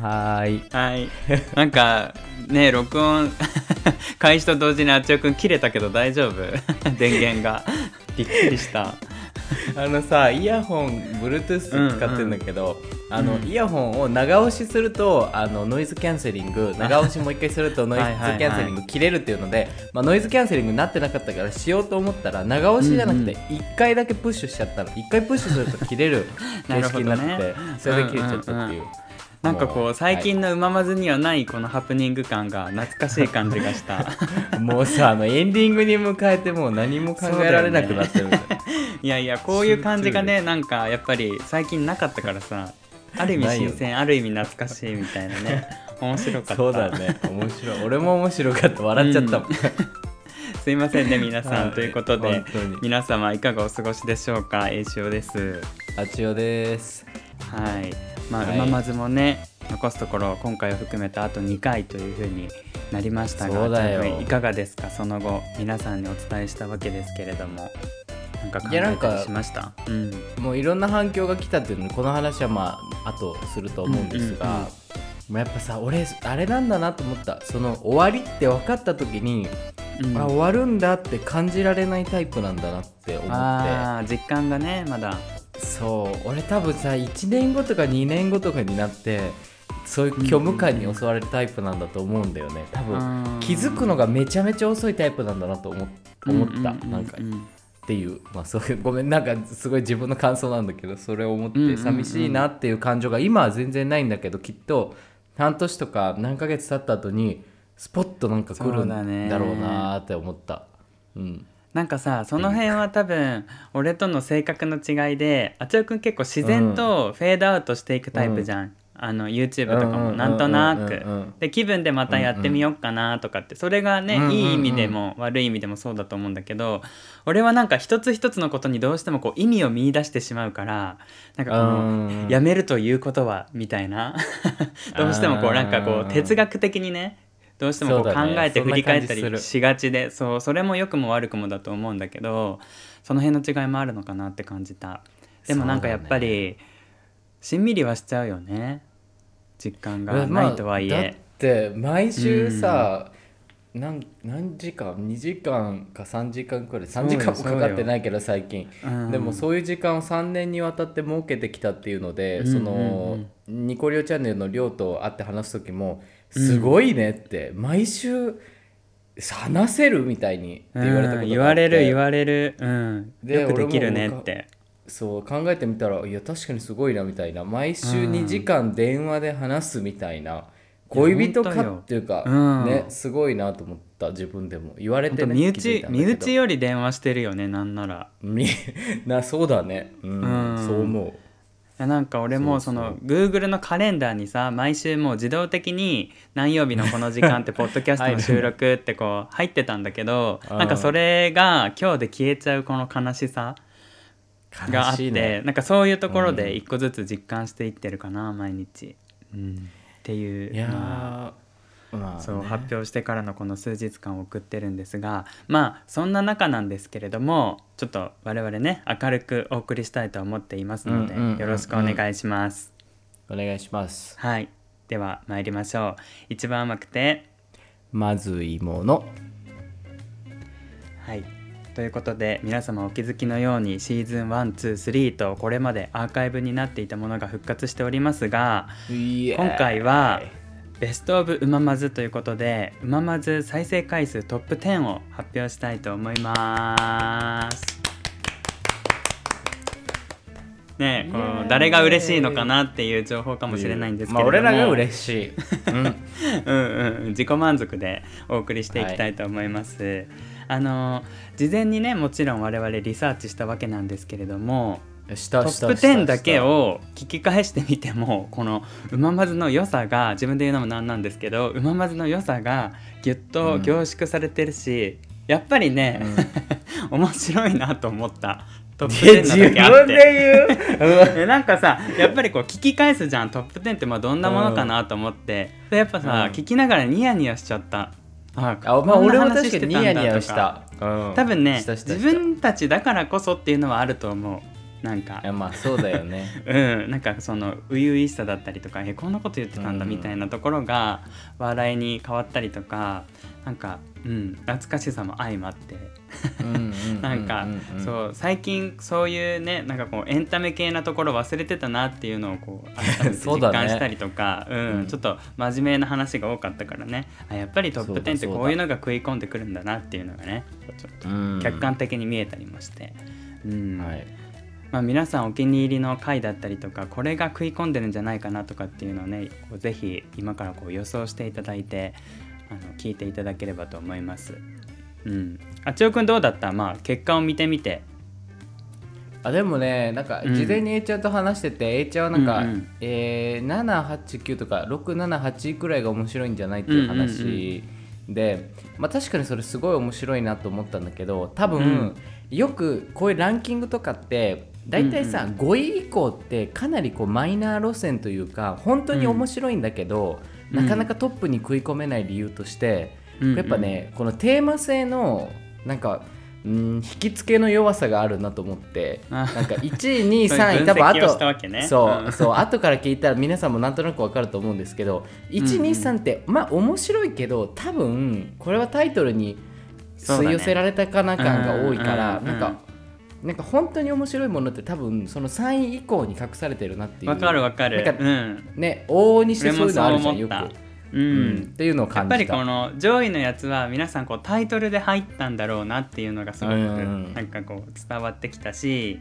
はーい。はい。なんかね録音 開始と同時にあっちおくん切れたけど大丈夫？電源が。びっくりした。あのさイヤホン Bluetooth 使ってるんだけど、あのイヤホンを長押しするとあのノイズキャンセリング 長押しもう一回するとノイズキはい。はいはいャンセリング切れるっていうので、まあ、ノイズキャンセリングになってなかったからしようと思ったら長押しじゃなくて1回だけプッシュしちゃったの。1回プッシュすると切れる形式になってね。それで切れちゃったっていう。うんうんなんかこう最近のうままずにはないこのハプニング感が懐かしい感じがした。もうさあのエンディングに迎えてもう何も考えられなくなってるんだよ。いやいやこういう感じがねなんかやっぱり最近なかったからさある意味新鮮ある意味懐かしいみたいなね。面白かった。そうだね。面白い。俺も面白かった。笑っちゃったもん、すいませんね皆さん、はい。ということで皆様いかがお過ごしでしょうか？栄翔です。あちおです。はいまあ、はい。うままずもね残すところ今回を含めてあと2回というふうになりましたがいかがですか？その後皆さんにお伝えしたわけですけれども。なんか考いやなんかえたりしました？うん。もういろんな反響が来たっていうのでこの話はまあ後すると思うんですが、うんうんうん。もうやっぱさ俺あれなんだなと思った。その終わりって分かった時に、うん。あ終わるんだって感じられないタイプなんだなって思って。実感がねまだそう。俺多分さ1年後とか2年後とかになってそういう虚無感に襲われるタイプなんだと思うんだよね。多分うん気づくのがめちゃめちゃ遅いタイプなんだなと思っ思った、うううなんかうんっていう、まあ、そういうごめん。なんかすごい自分の感想なんだけどそれを思って寂しいなっていう感情が今は全然ないんだけどきっと半年とか何ヶ月経った後にスポッとなんか来るんだろうなーって思った。うんなんかさその辺は多分俺との性格の違いであちおくん結構自然とフェードアウトしていくタイプじゃん、あの YouTube とかうんうんうんうんもなん。となうんうんく。で気分でまたやってみようかなとかってそれがねうんうんうん。いい意味でも悪い意味でもそうだと思うんだけど俺はなんか一つ一つのことにどうしてもこう意味を見出してしまうからなんかこうん。のやめるということはみたいな。どうしてもこうなんかこうん。う哲学的にねどうしてもこう考えて振り返ったりしがちでそうそれも良くも悪くもだと思うんだけどその辺の違いもあるのかなって感じた。でもなんかやっぱり、しんみりはしちゃうよね。実感がないとはいまあだっえ、て毎週さ、なん何時間？2時間か3時間くらい？3時間もかかってないけど最近。うん。でもそういう時間を3年にわたって設けてきたっていうので、うんうんうん。そのニコリオチャンネルの亮と会って話す時もすごいねって、毎週話せるみたいにって言われたことがあって、うん言われる言われる、うん、でよくできるねって。そう考えてみたらいや確かにすごいなみたいな。毎週うん2時間電話で話すみたいな、恋人かっていうか、うん。ねすごいなと思った自分でも。言われてね身内身内より電話してるよねなんなら。み なそうだね。うん、うん。そう思う。いやなんか俺もその Google のカレンダーにさ毎週もう自動的に何曜日のこの時間ってポッドキャストの収録ってこう入ってたんだけどうんなんかそれが今日で消えちゃうこの悲しさがあって、ね。なんかそういうところで一個ずつ実感していってるかな毎日、うん、っていういやー、まあまあね。そう発表してからのこの数日間を送ってるんですがまあそんな中なんですけれどもちょっと我々ね明るくお送りしたいと思っていますのでよろしくお願いします。お願いします。はい。では参りましょう。一番甘くてまずいもの。はい。ということで皆様お気づきのようにシーズン123とこれまでアーカイブになっていたものが復活しておりますが今今回はベスト・オブ・うままずということでうままず再生回数トップ10を発表したいと思います。ねえこイエーイ。う誰が嬉しいのかなっていう情報かもしれないんですけれども、まあ俺らが嬉しい、うん。うんうん。自己満足でお送りしていきたいと思います。あの事前にねもちろん我々リサーチしたわけなんですけれどもしたトップ10だけを聞き返してみてもこのうままずの良さが自分で言うのもなんなんですけどうままずの良さがぎゅっと凝縮されてるし、やっぱりね、面白いなと思った。トップ10自なだけあなんかさやっぱりこう聞き返すじゃん。トップ10ってまあどんなものかなと思って、でやっぱさ、うん。聞きながらニヤニヤしちゃった。ああまあ俺も話確かにニヤニヤした、うん。多分ね自分たちだからこそっていうのはあると思うなんか。いやまあそうだよね。うん、なんかその初々しさだったりとかえこんなこと言ってたんだうんみたいなところが笑いに変わったりとかなんか、うん、懐かしさも相まって。なんかうそう最近そういうねなんかこうエンタメ系なところ忘れてたなっていうのをこう改めて 実感したりとかう、うん。ん、ちょっと真面目な話が多かったからね。あやっぱりトップ10ってこういうのが食い込んでくるんだなっていうのがねちょっとうん。客観的に見えたりもして。うん。はいまあ、皆さんお気に入りの回だったりとかこれが食い込んでるんじゃないかなとかっていうのをねこうぜひ今からこう予想していただいてあの聞いていただければと思います。うん、あちおくんどうだった？まあ結果を見てみて。あでもねなんかうん。事前に A ちゃんと話してて、A ちゃんはなんか、うんうん。えー789とか678くらいが面白いんじゃないっていう話で、まあ、確かにそれすごい面白いなと思ったんだけど多分、うん。よくこういうランキングとかって大体さ、5位以降ってかなりこうマイナー路線というか本当に面白いんだけど、うん。なかなかトップに食い込めない理由として、うん。うんやっぱねこのテーマ性のなんかうん引き付けの弱さがあるなと思ってあ。なんか1位2位そういう3位多分あ分析をしたわけね。とそう、うん。そう後から聞いたら皆さんもなんとなくわかると思うんですけどうんうん123ってまあ面白いけど多分これはタイトルに吸い寄せられたかな感が多いから、うんうんうん。なんかなんか本当に面白いものって多分その3位以降に隠されてるなっていう。わかるわかる。なんかうん。ね往々にしてそういうのあるじゃんよく、う思った。ううん。んっていうのをや感じた。っぱりこの上位のやつは皆さんこうタイトルで入ったんだろうなっていうのがすごくうん。なんかこう伝わってきたし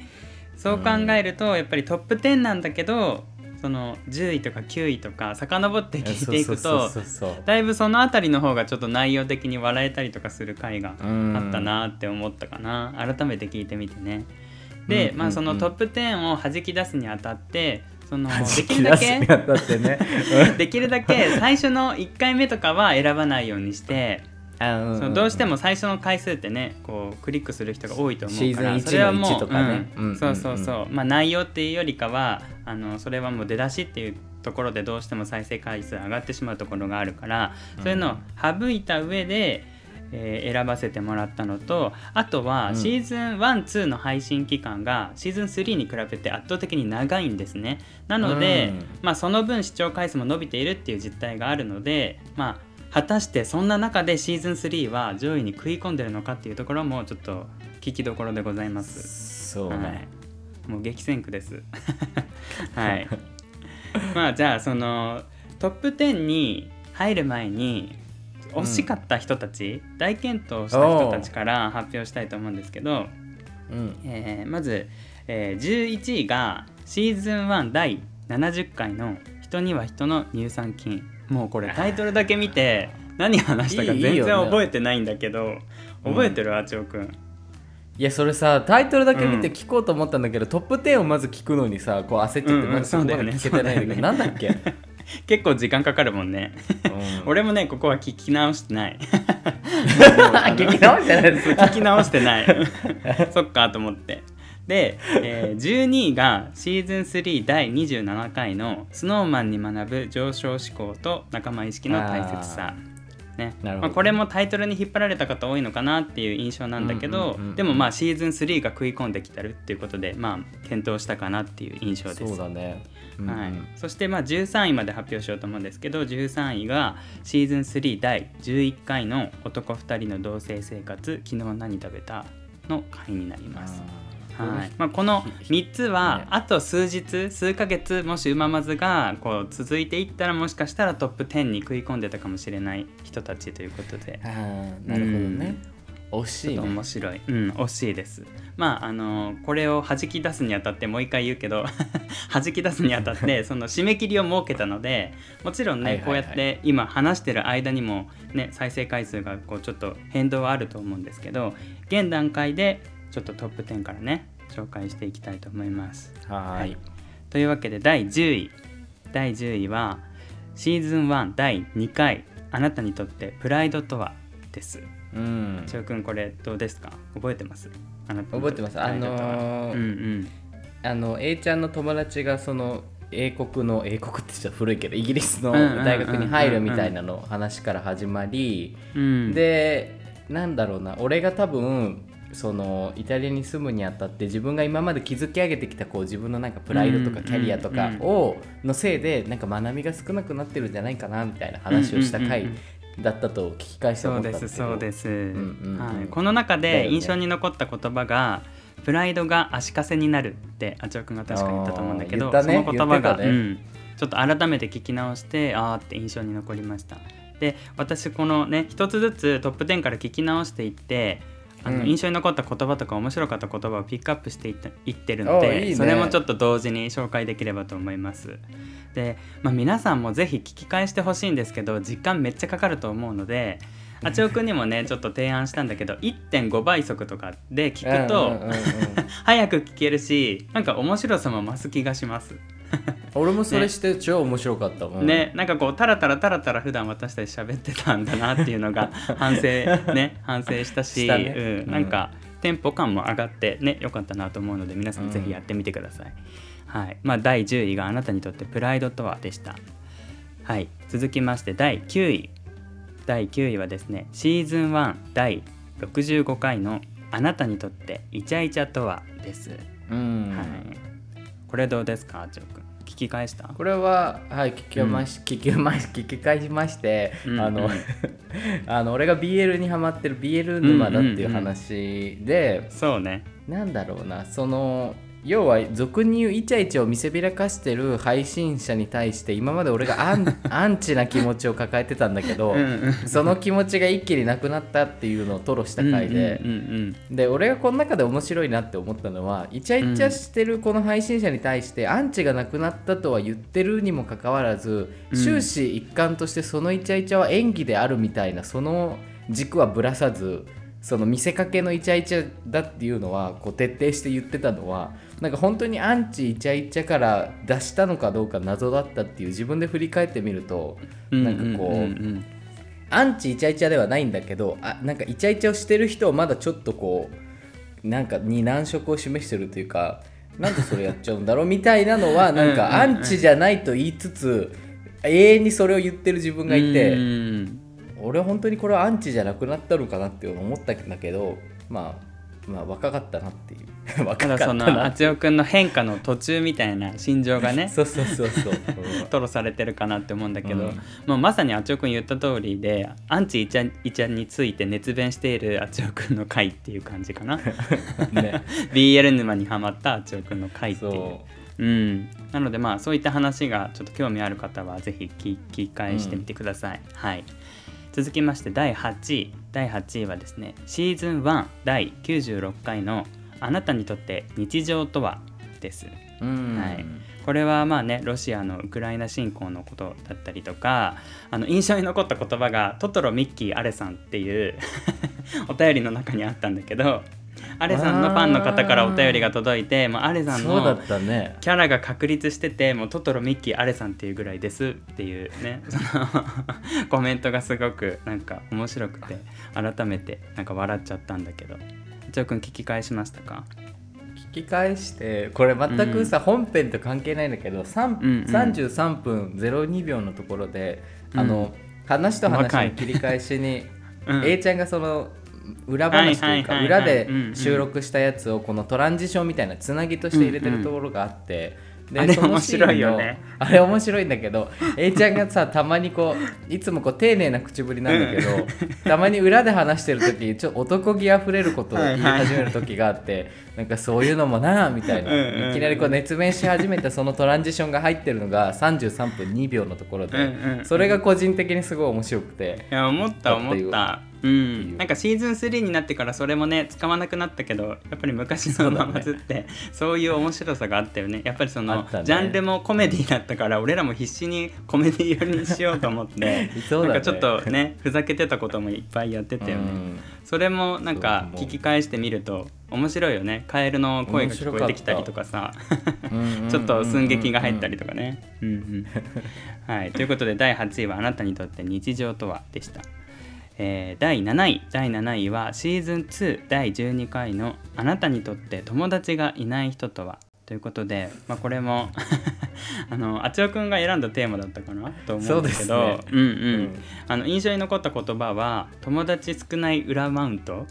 そう考えるとやっぱりトップ10なんだけどその10位とか9位とか遡って聞いていくとだいぶその辺りの方がちょっと内容的に笑えたりとかする回がうん。あったなって思ったかな。改めて聞いてみてね。で、うんまあそのうんトップ10を弾き出すにあたってその弾できき出するだけにあたってね。できるだけ最初の1回目とかは選ばないようにして、そのどうしても最初の回数ってねこうクリックする人が多いと思うからシーズン1それはもうの1とかね。うん。そうそうそう、まあ、内容っていうよりかはあのそれはもう出だしっていうところでどうしても再生回数上がってしまうところがあるからそういうのを省いた上で、えー選ばせてもらったのとあとはうん。シーズン12の配信期間がシーズン3に比べて圧倒的に長いんですね。なので、うん。まあ、その分視聴回数も伸びているっていう実態があるので、まあ、果たしてそんな中でシーズン3は上位に食い込んでるのかっていうところもちょっと聞きどころでございます。そうね、はい、もう激戦区です。はい。まあじゃあそのトップ10に入る前に惜しかった人たち、大健闘した人たちから発表したいと思うんですけど、うんえーまず、えー11位がシーズン1第70回の「人には人の乳酸菌」もうこれタイトルだけ見て 何話したか全然覚えてないんだけど覚えてるあちおくんいやそれさタイトルだけ見てうん。聞こうと思ったんだけど、トップ10をまず聞くのにさこう焦っちゃって、うんうんまだ聞けてないんだけど、ねなんだっけ、結構時間かかるもんね。うん。俺もねここは聞き直してない。聞き直してない。聞き直してない。そっかと思ってで、えー12位がシーズン3第27回の「スノーマンに学ぶ上昇志向と仲間意識の大切さ」ね。まあ、これもタイトルに引っ張られた方多いのかなっていう印象なんだけど、でもまあシーズン3が食い込んできてるっていうことでまあ検討したかなっていう印象です。そうだね、うんうん。はい、そしてまあ13位まで発表しようと思うんですけど13位がシーズン3第11回の「男2人の同棲生活昨日何食べた?」の回になります。はい。まあ、この3つはね あと数日数ヶ月もしうままずがこう続いていったらもしかしたらトップ10に食い込んでたかもしれない人たちということで。あーなるほどね、惜しちょっといね面白い、うん、惜しいです。まああのこれを弾き出すにあたってもう一回言うけど 弾き出すにあたって その締め切りを設けたのでもちろんね、はいはいはい。こうやって今話してる間にもね再生回数がこうちょっと変動はあると思うんですけど現段階でちょっとトップ10からね紹介していきたいと思います。はーい。というわけで第10位。第10位はシーズン1第2回。あなたにとってプライドとは？です。うん。千代くんこれどうですか？覚えてます？あな覚えてます。あのーうんうん。あの A ちゃんの友達がその英国の英国って言っちゃ古いけどイギリスの大学に入るみたいなの話から始まり、うん。でなんだろうな。俺が多分そのイタリアに住むにあたって自分が今まで築き上げてきたこう自分のなんかプライドとかキャリアとかをのせいでなんか学びが少なくなってるんじゃないかなみたいな話をした回だったと聞き返して思ったんですけどそうです。この中だで印象に残った言葉が「プライドが足かせになる」ってあちおくんが確か言ったと思うんだけど、ね。その言葉が、ね。うん、ちょっと改めて聞き直してあーって印象に残りました。で私このね一つずつトップ10から聞き直していってあのうん。印象に残った言葉とか面白かった言葉をピックアップしていったいってるのおでね。それもちょっと同時に紹介できればと思います。で、まあ、皆さんもぜひ聞き返してほしいんですけど時間めっちゃかかると思うのであちおくんにもね ちょっと提案したんだけど1.5倍速とかで聞くと、早く聞けるしなんか面白さも増す気がします。俺もそれして超面白かったもん、ね。なんかこうタラタラタラタラ普段私たち喋ってたんだなっていうのが 反省ね反省したしね。うん、なんかテンポ感も上がってね良かったなと思うので皆さんぜひやってみてください。はい。まあ、第10位があなたにとってプライドとはでした。はい、続きまして第9位。第9位はですねシーズン1第65回のあなたにとってイチャイチャとはです。うん。はい、これどうですかあちょくん聞き返した？これははい聞きまし、聞きまし聞き返しまして、うんあのうん。あの俺が BL にハマってる BL 沼だっていう話で、そうね。なんだろうなその要は俗に言うイチャイチャを見せびらかしてる配信者に対して今まで俺がアンアンチな気持ちを抱えてたんだけどうんうん。その気持ちが一気になくなったっていうのを吐露した回で、うんうん。で俺がこの中で面白いなって思ったのはイチャイチャしてるこの配信者に対してアンチがなくなったとは言ってるにもかかわらず、うん。終始一貫としてそのイチャイチャは演技であるみたいなその軸はぶらさずその見せかけのイチャイチャだっていうのはこう徹底して言ってたのはなんか本当にアンチイチャイチャから出したのかどうか謎だったっていう自分で振り返ってみるとうんなんかこう。アンチイチャイチャではないんだけどあなんかイチャイチャをしてる人をまだちょっとこうなんかに難色を示してるというかなんでそれやっちゃうんだろうみたいなのは なんかアンチじゃないと言いつつ永遠にそれを言ってる自分がいて、うん俺は本当にこれはアンチじゃなくなったのかなって思ったんだけどまあまあ若かったなっていう。若たかっただそのくんの変化の途中みたいな心情がね そうそうそうそう、吐露されてるかなって思うんだけど、うん。まあ、まさにあちおくん言った通りでアンチイチャイチャについて熱弁しているあちおくんの回っていう感じかな。う んね BL 沼にはまったあちおくんの回っていう。そう。うん、なのでまあそういった話がちょっと興味ある方はぜひ聞き返してみてください、はい。続きまして第8位第8位はですねシーズン1第96回の「あなたにとって日常とは?」です。うん。はい。これはまあねロシアのウクライナ侵攻のことだったりとかあの印象に残った言葉がトトロミッキーアレさんっていう お便りの中にあったんだけどアレさんのファンの方からお便りが届いてもうアレさんのったね。キャラが確立しててもうトトロミッキーアレさんっていうぐらいですっていうね。そのコメントがすごくなんか面白くて改めてなんか笑っちゃったんだけど。一応くん聞き返しましたか？聞き返してこれ全くさ、本編と関係ないんだけど、3うんうん。33分02秒のところで、うん。あの話と話の切り返しに、うん。A ちゃんがその裏話というかはいはいはいはい。裏うんうん。で収録したやつをこのトランジションみたいなつなぎとして入れてるところがあって、であれ面白いよね。あれ面白いんだけど A ちゃんがさたまにこういつもこう丁寧な口ぶりなんだけど、たまに裏で話してる時ちょっと男気あふれることを言い始める時があって、なんかそういうのもなあみたいな、うんうんうん。いきなりこう熱弁し始めたそのトランジションが入ってるのが33分2秒のところで、うんうんうん。それが個人的にすごい面白くて。いや思った思ったうん。なんかシーズン3になってからそれもね使わなくなったけどやっぱり昔のままずってそう,、いう面白さがあったよね。やっぱりその、ね。ジャンルもコメディだったから俺らも必死にコメディ寄りにしようと思って そね。なんかちょっとねふざけてたこともいっぱいやってたよね、うん。それもなんか聞き返してみると面白いよね。カエルの声が聞こえてきたりとかさ。ちょっと寸劇が入ったりとかね。はい、ということで第8位は「あなたにとって日常とは?」でした。えー第7位第7位はシーズン2第12回の「あなたにとって友達がいない人とは?」ということで、まあ、これも あのあちおくんが選んだテーマだったかな？と思うんですけど。うんうん、うん、あの印象に残った言葉は「友達少ない裏マウント」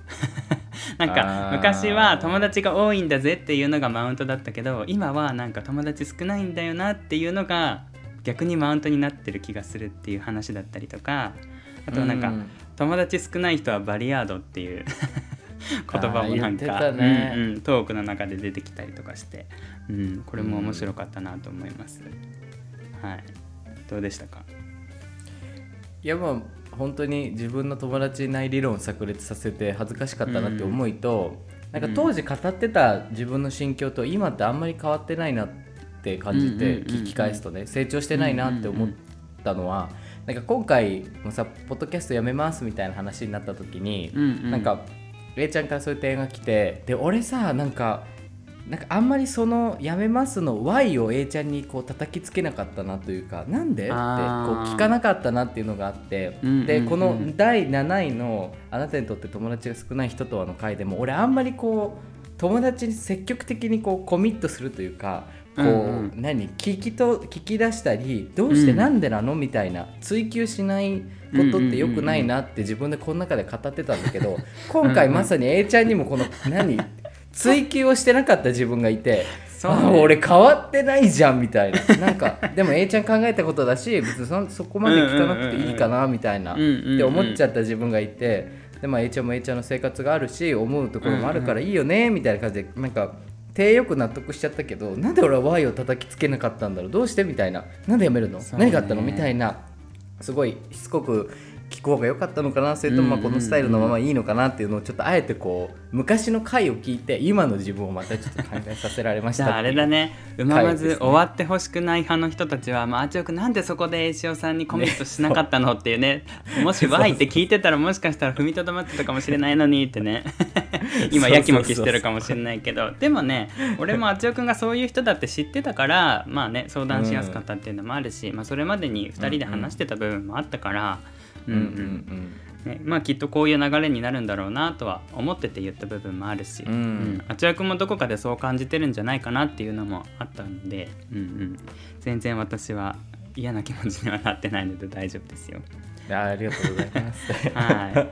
なんか昔は友達が多いんだぜっていうのがマウントだったけど今はなんか友達少ないんだよなっていうのが逆にマウントになってる気がするっていう話だったりとか。あとなんか、友達少ない人はバリアードっていう 言葉もなんか、ね。うんうん、トークの中で出てきたりとかして、うん、これも面白かったなと思います。はい、どうでしたか？いやまあ本当に自分の友達いない理論を炸裂させて恥ずかしかったなって思いと、うん、なんか当時語ってた自分の心境と今ってあんまり変わってないなって感じて聞き返すとね成長してないなって思ったのはなんか今回もさポッドキャストやめますみたいな話になった時に、なんか A ちゃんからそういう提案が来てで俺さなんかなんかあんまりその「やめます」の Y を A ちゃんにこう叩きつけなかったなというかなんで？ってこう聞かなかったなっていうのがあって、でこの第7位の「あなたにとって友達が少ない人とは」の回でも俺あんまりこう友達に積極的にこうコミットするというかこう、うん。うん、何聞きと聞き出したりどうしてなんでなの、みたいな追求しないことってよくないなって自分でこの中で語ってたんだけど今回まさに A ちゃんにもこの何 追求をしてなかった自分がいて。あ俺変わってないじゃんみたいな。なんかでも A ちゃん考えたことだし別にそそこまで聞かなくていいかなみたいなって思っちゃった自分がいてでも A ちゃんも A ちゃんの生活があるし思うところもあるからいいよねみたいな感じでなんか手よく納得しちゃったけどなんで俺は Y を叩きつけなかったんだろう？どうして？みたいな。なんでやめるの、何があったの？みたいな。すごいしつこく方が良かったのかなそれともまあこのスタイルのままいいのかなっていうのをちょっとあえてこう昔の回を聞いて今の自分をまたちょっと考えさせられました あれだね。うままず終わってほしくない派の人たちは、まあ、あちおくなんでそこで栄翔さんにコミットしなかったのっていうね。もし Y って聞いてたらもしかしたら踏みとどまってたかもしれないのにってね。今やきもきしてるかもしれないけど。でもね俺もあちおくんがそういう人だって知ってたからまあね相談しやすかったっていうのもあるし、うん、まあ、それまでに2人で話してた部分もあったから、うんうんうんね、まあきっとこういう流れになるんだろうなとは思ってて言った部分もあるし、うん。うん、あちらくんもどこかでそう感じてるんじゃないかなっていうのもあったので、うんうん、全然私は嫌な気持ちにはなってないので大丈夫ですよ。ありがとうございます。はい。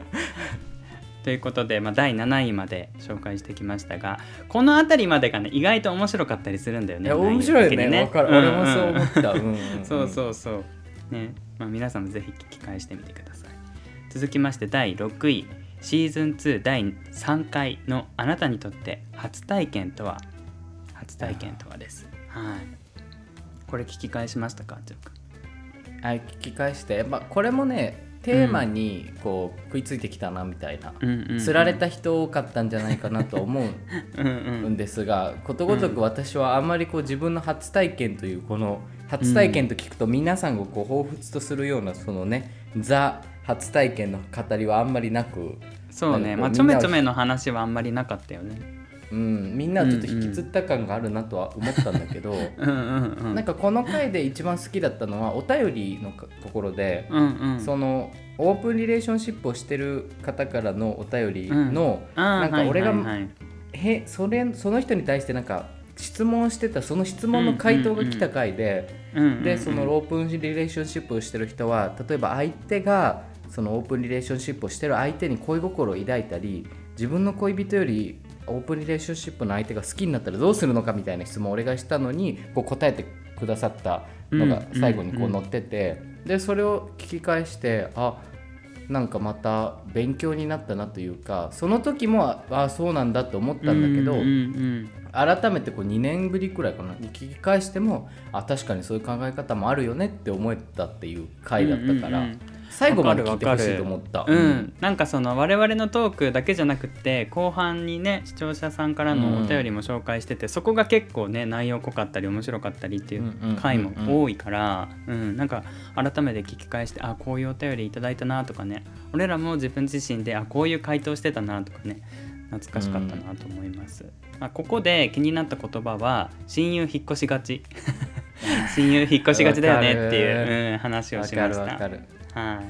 ということで、まあ、第7位まで紹介してきましたがこの辺りまでがね意外と面白かったりするんだよね。いや面白いね。ね、うんうん、俺もそう思った。うんうんうん、そうそうそう。ねまあ、皆さんもぜひ聞き返してみてください。続きまして第6位。シーズン2第3回のあなたにとって初体験とは？初体験とはです。はい。これ聞き返しましたかジョークはい聞き返して。まあこれもねテーマにこう食いついてきたなみたいな、つられた人多かったんじゃないかなと思うん ですがことごとく私はあんまりこう自分の初体験というこの初体験と聞くと皆さんがこう彷彿とするようなそのねザ初体験の語りはあんまりなくそうね。まあちょめちょめの話はあんまりなかったよね。うん、みんなちょっと引きつった感があるなとは思ったんだけど なんかこの回で一番好きだったのはお便りのところで、うんうん、そのオープンリレーションシップをしてる方からのお便りの、うん、なんか俺が、はいはいはい、へそれその人に対してなんか質問してたその質問の回答が来た回で、でそのオープンリレーションシップをしてる人は例えば相手がそのオープンリレーションシップをしてる相手に恋心を抱いたり自分の恋人よりオープンリレーションシップの相手が好きになったらどうするのかみたいな質問を俺がしたのにこう答えてくださったのが最後にこう載ってて、でそれを聞き返してあなんかまた勉強になったなというかその時もああそうなんだと思ったんだけど、改めてこう2年ぶりくらいかな。に聞き返してもあ確かにそういう考え方もあるよねって思えたっていう回だったから。最後まで聞いてほしいと思った。うん、なんかその我々のトークだけじゃなくて後半にね視聴者さんからのお便りも紹介してて、うん、そこが結構ね内容濃かったり面白かったりっていう回も多いから、うん、なんか改めて聞き返してあこういうお便りいただいたなとかね。俺らも自分自身であこういう回答してたなとかね。懐かしかったなと思います、まあ、ここで気になった言葉は親友引っ越しがち。親友引っ越しがちだよねっていう、うん、話をしました。は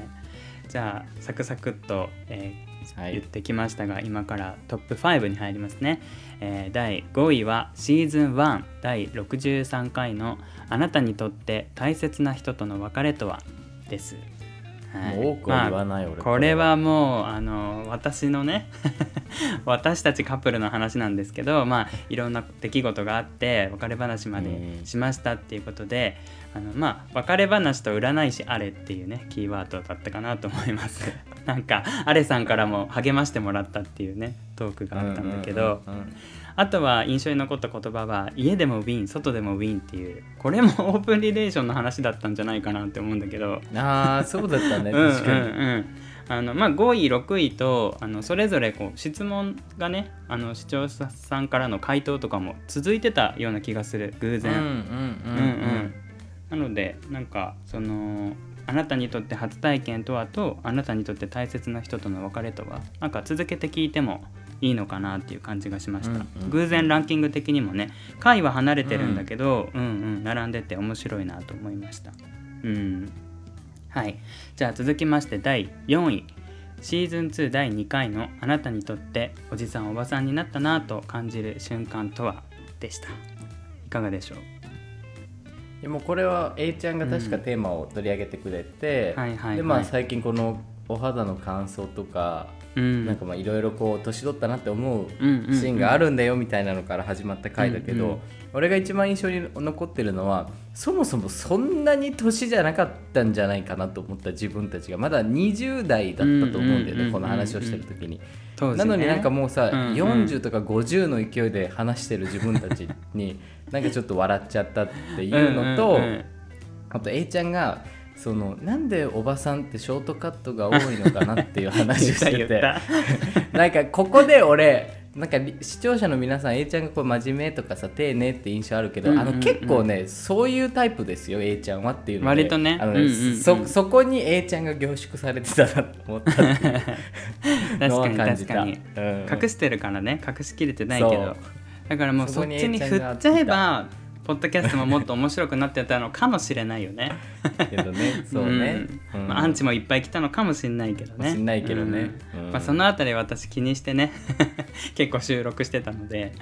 い。じゃあサクサクっと、えー、はい。言ってきましたが、今からトップ5に入りますね、えー第5位はシーズン1第63回の「あなたにとって大切な人との別れとは?」です。はい。もう多くは言わない俺これはもうあの私のね 私たちカップルの話なんですけどまあいろんな出来事があって別れ話までうんしましたっていうことであのまあ別れ話と占い師あれっていうねキーワードだったかなと思います。なんかアレさんからも励ましてもらったっていうねトークがあったんだけど、うんうんうんあとは印象に残った言葉は家でもウィン外でもウィンっていうこれもオープンリレーションの話だったんじゃないかなって思うんだけど。うんああそうだったねうん確かに、うん。うんあのまあ、5位6位とあのそれぞれこう質問がねあの視聴者さんからの回答とかも続いてたような気がする偶然。うんうんうん。うんうん。なのでなんかそのあなたにとって初体験とはとあなたにとって大切な人との別れとはなんか続けて聞いてもいいのかなっていう感じがしました、うんうん偶然ランキング的にもね回は離れてるんだけど、うん、うん並んでて面白いなと思いました。うん。はい。じゃあ続きまして第4位。シーズン2第2回のあなたにとっておじさんおばさんになったなと感じる瞬間とはでした。いかがでしょう？でもこれは A ちゃんが確かテーマを取り上げてくれて、でまあ最近このお肌の乾燥とか、うん。なんかまあいろいろこう年取ったなって思うシーンがあるんだよみたいなのから始まった回だけど、うんうん。俺が一番印象に残ってるのはそもそもそんなに年じゃなかったんじゃないかなと思った自分たちがまだ20代だったと思うんだよねこの話をしてる時に。ね。なのになんかもうさ、うんうん。40とか50の勢いで話してる自分たちになんかちょっと笑っちゃったっていうのと、あと A ちゃんがそのなんでおばさんってショートカットが多いのかなっていう話をしてて。た なんかここで俺なんかり視聴者の皆さん A ちゃんがこう真面目とかさ丁寧って印象あるけど、うんうんうんあの結構ねそういうタイプですよ A ちゃんはっていうので。割とね。あのうんうんうん。そそこに A ちゃんが凝縮されてたなと思ったっていうのは確かに感じた。確かに。うん。隠してるからね。隠しきれてないけど。だからもうそっちに振がっちゃえばポッドキャストももっと面白くなってたのかもしれないよね。けどね。そうね、うん。うん。まあ、アンチもいっぱい来たのかもしれないけどね。しんないけどね。うん。うんまあ、そのあたり私気にしてね。結構収録してたので、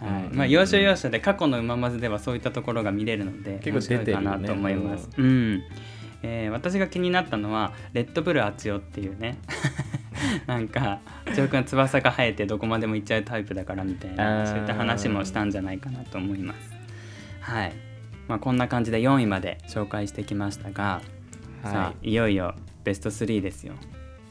はい。うん。まあ、要所要所で過去の「うままず」ではそういったところが見れるので結構出てるよね。かなと思います、うん。えー私が気になったのはレッドブルアツヨっていうね。なんかジョー君は翼が生えてどこまでも行っちゃうタイプだからみたいなそういった話もしたんじゃないかなと思いますはい。まあこんな感じで4位まで紹介してきましたが、さあはいいよいよベスト3ですよ。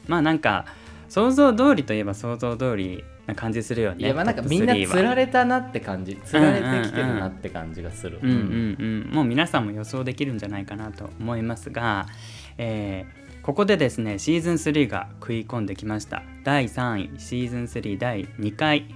まあなんか想像通りといえば想像通りな感じするよねいやまあなんかみんな3は釣られたなって感じ釣られてきてるなって感じがする、うんうんうん、もう皆さんも予想できるんじゃないかなと思いますが、えーここでですねシーズン3が食い込んできました。第3位シーズン3第2回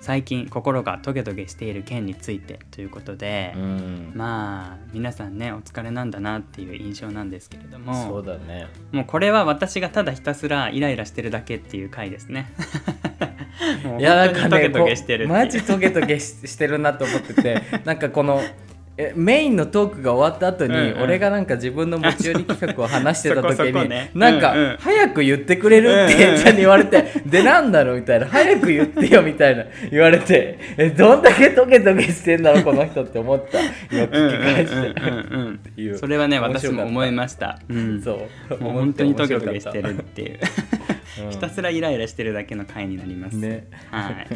最近心がトゲトゲしている件についてということで、うん。まあ皆さんねお疲れなんだなっていう印象なんですけれどもそうだね。もうこれは私がただひたすらイライラしてるだけっていう回ですね。いやなんかねトゲトゲしてるマジトゲトゲししてるなと思っててなんかこのえメインのトークが終わった後に、うんうん。俺がなんか自分の持ち寄り企画を話してた時にね。なんか、うんうん。早く言ってくれるってうんうんちゃんに言われて、でなんだろう？みたいな。早く言ってよみたいな。言われてえどんだけトゲトゲしてんだろう？この人って思った。今聞き返して、それはね私も思いました。うん。そう。もう本当にトゲトゲしてるっていう。う んひたすらイライラしてるだけの回になります。ねはい。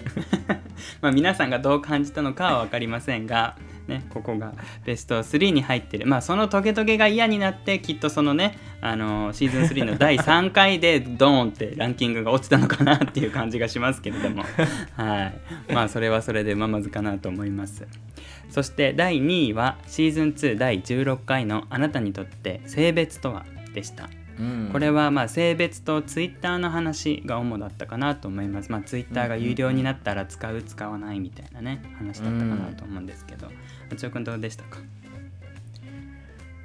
まあ皆さんがどう感じたのかは分かりませんが、ね、ここがベスト3に入ってる、まあ、そのトゲトゲが嫌になってきっとそのねあのシーズン3の第3回でドーンってランキングが落ちたのかなっていう感じがしますけれども、はい、まあそれはそれでままずかなと思います。そして第2位はシーズン2第16回の「あなたにとって性別とは?」でした。うん。これはまあ性別とツイッターの話が主だったかなと思います。まあツイッターが有料になったら使う使わないみたいなね話だったかなと思うんですけど、あちおくんどうでしたか？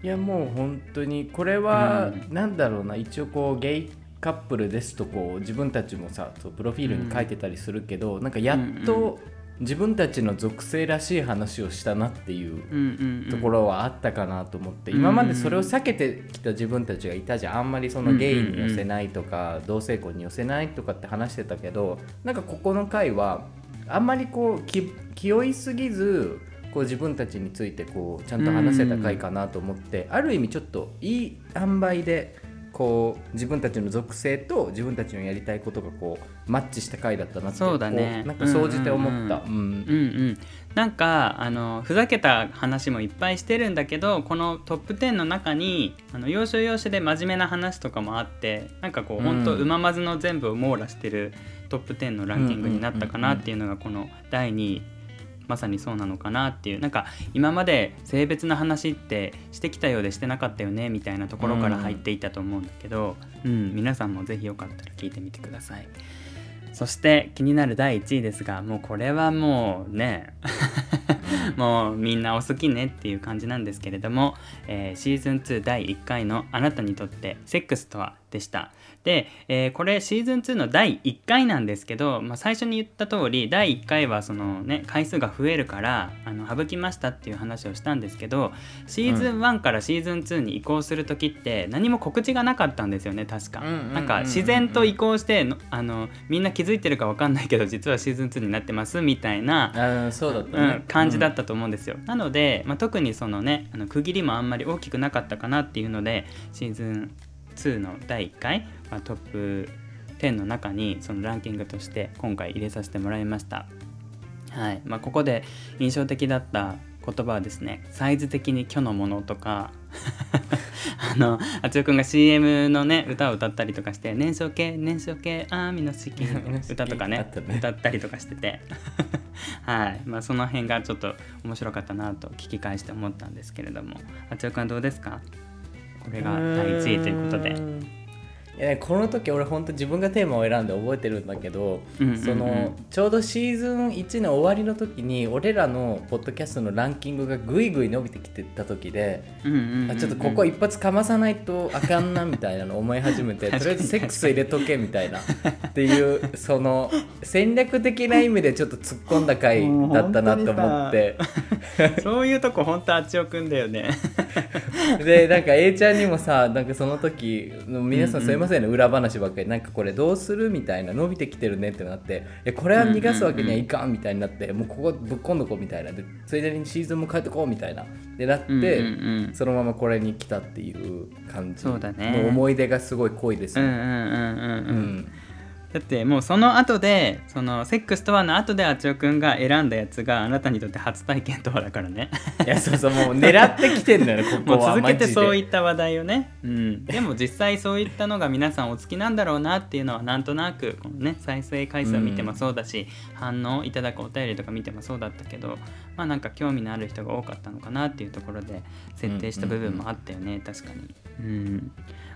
いやもう本当にこれはなんだろうな、一応こうゲイカップルですとこう自分たちもさそうプロフィールに書いてたりするけど、なんかやっと自分たちの属性らしい話をしたなっていうところはあったかなと思って、うん今までそれを避けてきた自分たちがいたじゃん。あんまりそのゲイに寄せないとか、同性婚に寄せないとかって話してたけどなんかここの回はあんまりこう気気負いすぎずこう自分たちについてこうちゃんと話せた回かなと思って、ある意味ちょっといい塩梅でこう自分たちの属性と自分たちのやりたいことがこうマッチした回だったなってそうだね。なんか総じて思った。なんかあのふざけた話もいっぱいしてるんだけどこのトップ10の中にあの要所要所で真面目な話とかもあってなんかこう、うん。ほんとうままずの全部を網羅してるトップ10のランキングになったかなっていうのがこの第2位まさにそうなのかなっていうなんか今まで性別の話ってしてきたようでしてなかったよねみたいなところから入っていたと思うんだけど、うん皆さんもぜひよかったら聞いてみてください。そして気になる第1位ですがもうこれはもうね もうみんなお好きねっていう感じなんですけれども、えーシーズン2第1回の「あなたにとってセックスとは?」でしたで、えーこれシーズン2の第1回なんですけど、まあ、最初に言った通り第1回はそのね回数が増えるからあの省きましたっていう話をしたんですけどシーズン1からシーズン2に移行する時って何も告知がなかったんですよね確か。うんうんうんうんなんか自然と移行してのあのみんな気づいてるか分かんないけど実はシーズン2になってますみたいなそうだったね。うん、感じだったと思うんですよ、なので、まあ、特にそのねあの区切りもあんまり大きくなかったかなっていうのでシーズン2の第1回、まあ、トップ10の中にそのランキングとして今回入れさせてもらいました。はい。まあ、ここで印象的だった言葉はですねサイズ的に虚のものとか あのあつよくんが CM のね歌を歌ったりとかして「年少系年少系あーみの式」の 歌とかねね。歌ったりとかしてて。はい。まあその辺がちょっと面白かったなと聞き返して思ったんですけれどもあつよくんはどうですか？これが第1位ということで。いやこの時俺本当自分がテーマを選んで覚えてるんだけど、そのちょうどシーズン1の終わりの時に俺らのポッドキャストのランキングがぐいぐい伸びてきてた時で、あちょっとここ一発かまさないとあかんなみたいなの思い始めてとりあえずセックス入れとけみたいな。っていうその戦略的な意味でちょっと突っ込んだ回だったなと思って。そういうとこ本当あちよくんだよね。でなんか A ちゃんにもさなんかその時皆さんすいませんね、裏話ばっかり。なんかこれどうするみたいな。伸びてきてるねってなって。いやこれは逃がすわけにはいかんみたいになって、もうここぶっ込んどこうみたいな。でついでにシーズンも変えてこうみたいな。でなって、そのままこれに来たっていう感じ。そうだね。の思い出がすごい濃いですね。うんうんうんうんううんんだってもうその後でそのセックスとはの後であちおくんが選んだやつがあなたにとって初体験とはだからね。いやそうそうもう狙ってきてんのよ ここは。もう続けてそういった話題をね、うん、で。も実際そういったのが皆さんお好きなんだろうなっていうのはなんとなくこのね再生回数を見てもそうだし、反応いただくお便りとか見てもそうだったけどまあなんか興味のある人が多かったのかなっていうところで設定した部分もあったよね、確かに。うん。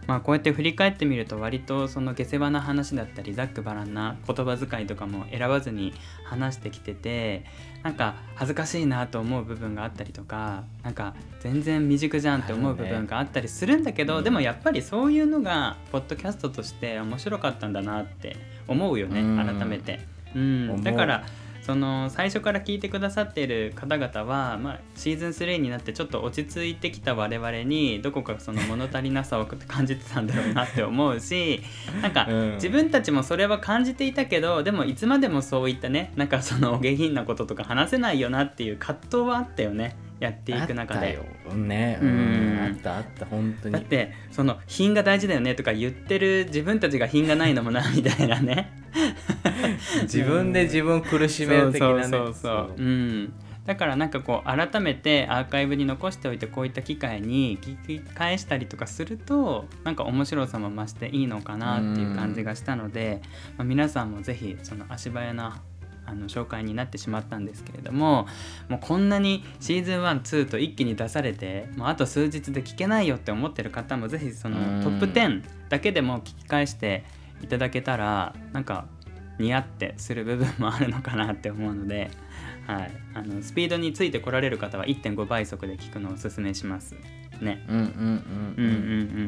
まあこうやって振り返ってみると割とその下世話な話だったりざっくばらんな言葉遣いとかも選ばずに話してきててなんか恥ずかしいなと思う部分があったりとかなんか全然未熟じゃんって思う部分があったりするんだけど、うんでもやっぱりそういうのがポッドキャストとして面白かったんだなって思うよね、うん。改めて。うん、だからその最初から聞いてくださっている方々は、まあ、シーズン3になってちょっと落ち着いてきた我々にどこかその物足りなさを感じてたんだろうなって思うし なんかうん。自分たちもそれは感じていたけどでもいつまでもそういったねなんかそのお下品なこととか話せないよなっていう葛藤はあったよねやっていく中で。あったよ。ね。ううんんあったあった本当に。だってその品が大事だよねとか言ってる自分たちが品がないのもなみたいなね。自分で自分苦しめる的なね。そうそうそうそう。うん。だからなんかこう改めてアーカイブに残しておいてこういった機会に聞き返したりとかするとなんか面白さも増していいのかなっていう感じがしたので、まあ、皆さんもぜひその足早なあの紹介になってしまったんですけれどももうこんなにシーズン12と一気に出されてもうあと数日で聞けないよって思ってる方もぜひそのうんトップ10だけでも聞き返していただけたらなんか似合ってする部分もあるのかなって思うので、はい、あのスピードについてこられる方は1.5倍速で聞くのをおすすめします。ね。うんうんうんうんう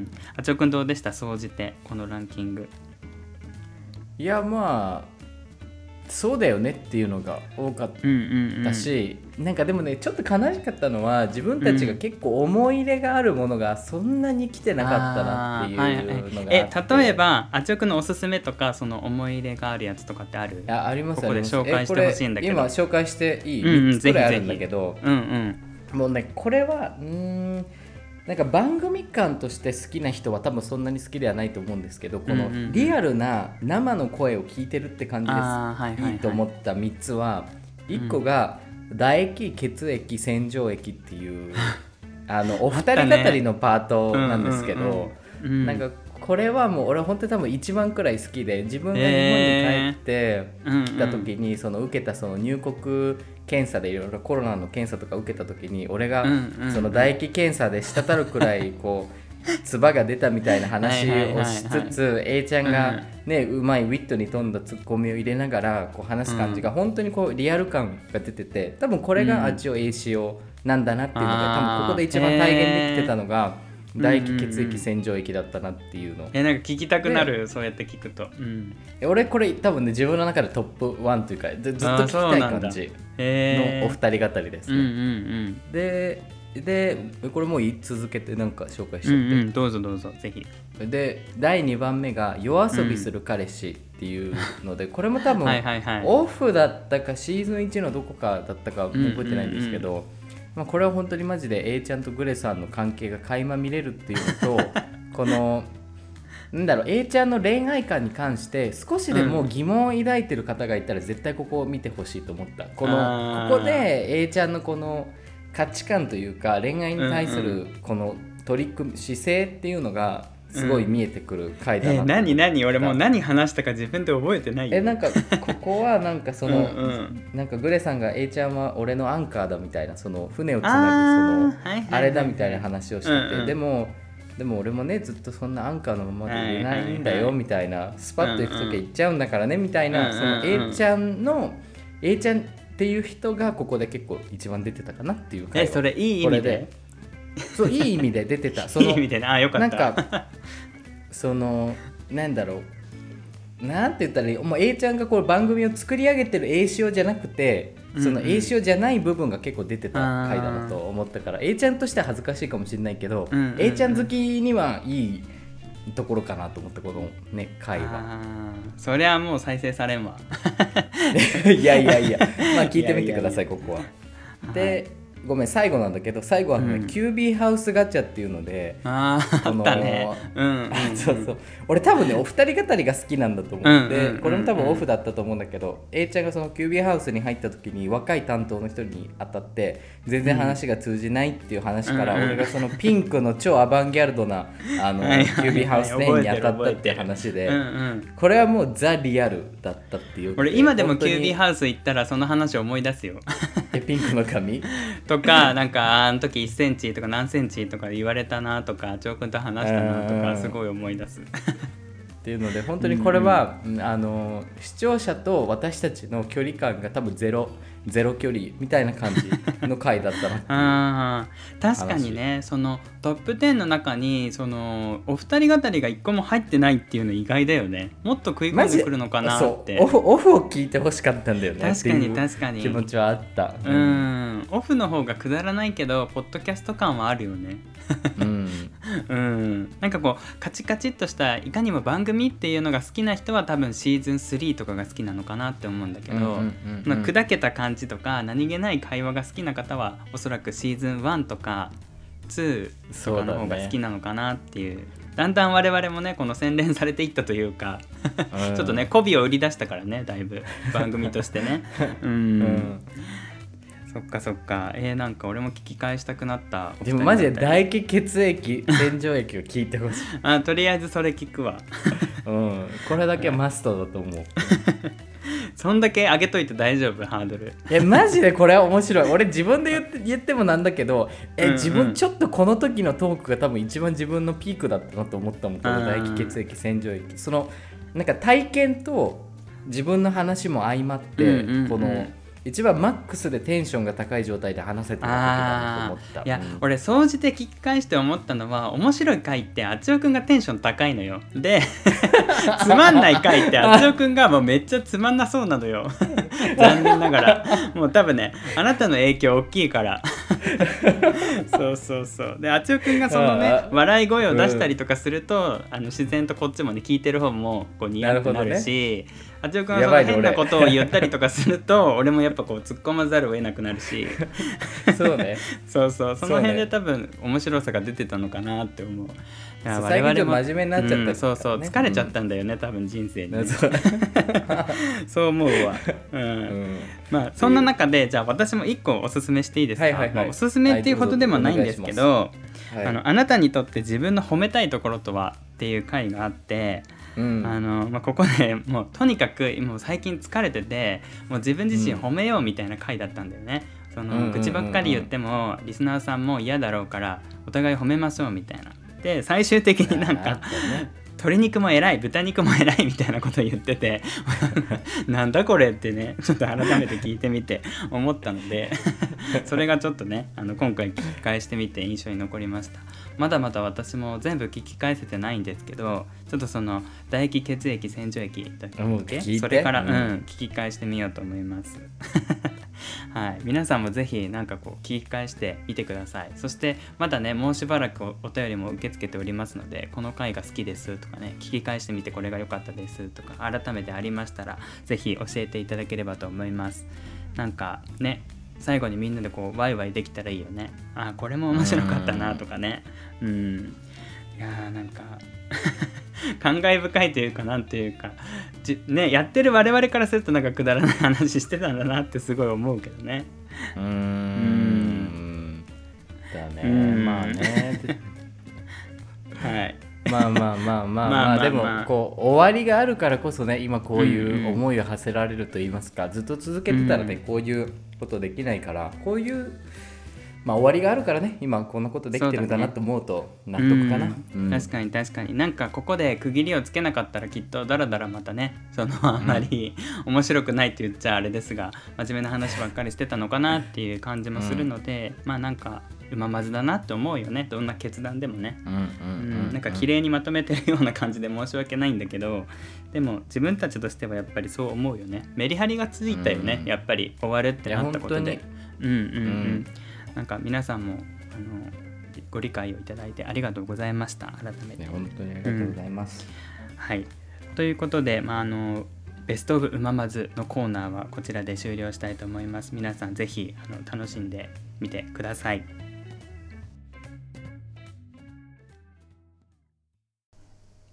ん。あちょくんどうでした？総じてこのランキング。いやまあそうだよねっていうのが多かっうんうんうん。たし、なんかでもねちょっと悲しかったのは自分たちが結構思い入れがあるものがそんなに来てなかったなっていうのがあって、はいはい。え例えばあちおくんのおすすめとかその思い入れがあるやつとかってある？ああります。ここで紹介してほしいんだけど今紹介していい、うんうん3つくらいあるんだけど。うんうん。もうねこれはうーんなんか番組感として好きな人は多分そんなに好きではないと思うんですけどこのリアルな生の声を聞いてるって感じです、はいはいはいい。いと思った3つは1個が唾液血液洗浄液っていう あのお二人語りのパートなんですけど、うんうん。うん。なんかこれはもう俺は本当に多分一番くらい好きで自分が日本に帰ってうん来た時にその受けたその入国検査でいろいろコロナの検査とか受けた時に俺がその唾液検査で滴るくらいこう唾が出たみたいな話をしつつ A ちゃんがねうまいウィットに富んだツッコミを入れながらこう話す感じが本当にこうリアル感が出てて多分これがあっちを A 仕様なんだなっていうのが多分ここで一番体現できてたのが唾液血液洗浄液だったなっていうの。えなんか聞きたくなる？そうやって聞くと、うん、俺これ多分ね自分の中でトップ1というかずずっと聞きたい感じへのお二人語りですうんうね。ん。ででこれもう言い続けてなんか紹介しうんうんちゃって、うんどうぞどうぞぜひ。で第2番目が「夜遊びする彼氏」っていうので、これも多分、はいオフだったかシーズン1のどこかだったか覚えてないんですけど、まあ、これは本当にマジで A ちゃんとグレさんの関係が垣間見れるっていうのと このなんだろう A ちゃんの恋愛観に関して少しでも疑問を抱いてる方がいたら絶対ここを見てほしいと思った。こあのー。ここで A ちゃんのこの価値観というか恋愛に対すうんるこの取り組み姿勢っていうのがすごい見えてくる回だなえと何何？俺もう何話したか自分で覚えてないよ。えなんかここはなんかその うんうん。なんかグレさんが A ちゃんは俺のアンカーだみたいなその船をつあなぐそのーはいはいはい。あれだみたいな話をしてて、うんうん。でもでも俺もねずっとそんなアンカーのままでいれないんだはいはいはい。よみたいなスパッと行く時は行っちゃうんだからねみたいな、うんうんその A ちゃんの A ちゃんっていう人がここで結構一番出てたかなっていう回は。えそれいい意これ味でそういい意味で出てた。そいいの意味でね。あよかった。なんかそのなんだろう。なんて言ったらいい？もう A ちゃんがこう番組を作り上げてる A 塩じゃなくてそのうん。うん A 塩じゃない部分が結構出てた回だなと思ったから A ちゃんとしては恥ずかしいかもしれないけど、うんうんうん。A ちゃん好きにはいいところかなと思ったこのね回はそりゃもう再生されんわ。いやいやいや。まあ聞いてみてください いここは。でごめん最後なんだけど最後はね、うん。キュービーハウスガチャっていうのであーあったね。うんそうそう。俺多分ねお二人語りが好きなんだと思って、これも多分オフだったと思うんだけど A ちゃんがそのキュービーハウスに入った時に若い担当の人に当たって全然話が通じないっていう話から、俺がそのピンクの超アバンギャルドなあのキュービーハウス店員に当たったっていう覚話で、これはもうザ・リアルだったっていう俺今でもキュービーハウス行ったらその話を思い出すよ。えピンクの髪？とかなんかあの時1センチとか何センチとか言われたなとか長君と話したなとうん。かすごい思い出す。っていうので本当にこれは、うん。あの視聴者と私たちの距離感が多分ゼロゼロ距離みたいな感じの回だったな あー確かにね。そのトップ10の中にそのお二人語りが一個も入ってないっていうの意外だよね。もっと食い込んでくるのかなって。オフオフを聞いてほしかったんだよね。確かに確かに。気持ちはあった。う、ん。オフの方がくだらないけどポッドキャスト感はあるよね。うんうん。なんかこうカチカチっとしたいかにも番組っていうのが好きな人は多分シーズン3とかが好きなのかなって思うんだけど、まあ砕けた感じとか何気ない会話が好きな方はおそらくシーズン1とか2とかの方が好きなのかなっていうだんだん我々もねこの洗練されていったというかうん。ちょっとね媚びを売り出したからねだいぶ番組としてね。うん、うんそっかそっか。えー、なんか俺も聞き返したくなったでもマジで唾液血液 洗浄液を聞いてほしい、あとりあえずそれ聞くわ。うん、これだけはマストだと思う。そんだけ上げといて大丈夫？ハードル。えマジで？これは面白い。俺自分で言って言ってもなんだけどえ、うんうん。自分ちょっとこの時のトークが多分一番自分のピークだったなと思ったもん。このうん唾液血液洗浄液。そのなんか体験と自分の話も相まって、うんうんうん。この一番マックスでテンションが高い状態で話せてたなと思った。いや、うん俺総じて聞き返して思ったのは面白い回ってあつよくんがテンション高いのよ。で つまんない回ってあつよくんがもうめっちゃつまんなそうなのよ。残念ながら。もう多分ねあなたの影響大きいから。そうそうそう。であつよくんがそのね笑い声を出したりとかすると、あの自然とこっちもね聞いてる方もこうニヤッとなるしあつよくんがその変なことを言ったりとかすると 俺もやっぱこう突っ込まざるを得なくなるし。そうね。そうそう。その辺で多分面白さが出てたのかなって思う。最近ちょっと真面目になっちゃったね。うんそうそう。疲れちゃったんだよね、多分人生に。ね、そう思うわ。うん。うん。まあそんな中でじゃあ私も一個おすすめしていいですか、はいはいはい。まあおすすめっていうほどでもないんですけど、はいあのあなたにとって自分の褒めたいところとはっていう回があって、うんあのまあ、ここでもうとにかくもう最近疲れててもう自分自身褒めようみたいな回だったんだよね。そうんうんうんうんの口ばっかり言ってもリスナーさんも嫌だろうからお互い褒めましょうみたいな。で最終的になんか鶏肉も偉い豚肉も偉いみたいなこと言ってて なんだこれってねちょっと改めて聞いてみて思ったので それがちょっとねあの今回聞き返してみて印象に残りました。まだまだ私も全部聞き返せてないんですけどちょっとその唾液血液洗浄液だっけそれから、ううんん。聞き返してみようと思いますはい、皆さんもぜひなんかこう聞き返してみてください。そしてまだねもうしばらくお便りも受け付けておりますのでこの回が好きですとかね聞き返してみてこれが良かったですとか改めてありましたらぜひ教えていただければと思います。なんかね最後にみんなでこうワイワイできたらいいよね。あこれも面白かったなとかね。うん。いやーなんか 感慨深いというかなんていうかじねやってる我々からするとなんかくだらない話してたんだなってすごい思うけどね。うーん。だね。うん。まあね。はい。まあまあまあまあ。ままあでもまあこう終わりがあるからこそね今こううんいう思いを馳せられると言いますかずっと続けてたらねうん。こういうことできないからこういうまあ終わりがあるからね今こんなことできてるんだなと思うと納得かな。うん。確かに確かに。なんかここで区切りをつけなかったらきっとだらだらまたねそのあまり面白くないって言っちゃあれですが真面目な話ばっかりしてたのかなっていう感じもするので、まあなんかうままずだなって思うよね。どんな決断でもね。うんうんうん、なんか綺麗にまとめてるような感じで申し訳ないんだけどでも自分たちとしてはやっぱりそう思うよね。メリハリがついたよね、うん。やっぱり終わるってなったことで。うんうん、うんなんか皆さんもあのご理解をいただいてありがとうございました。改めて。ね本当にありがとうございます。はい。ということでまああのベストオブうままずのコーナーはこちらで終了したいと思います。皆さんぜひあの楽しんでみてください。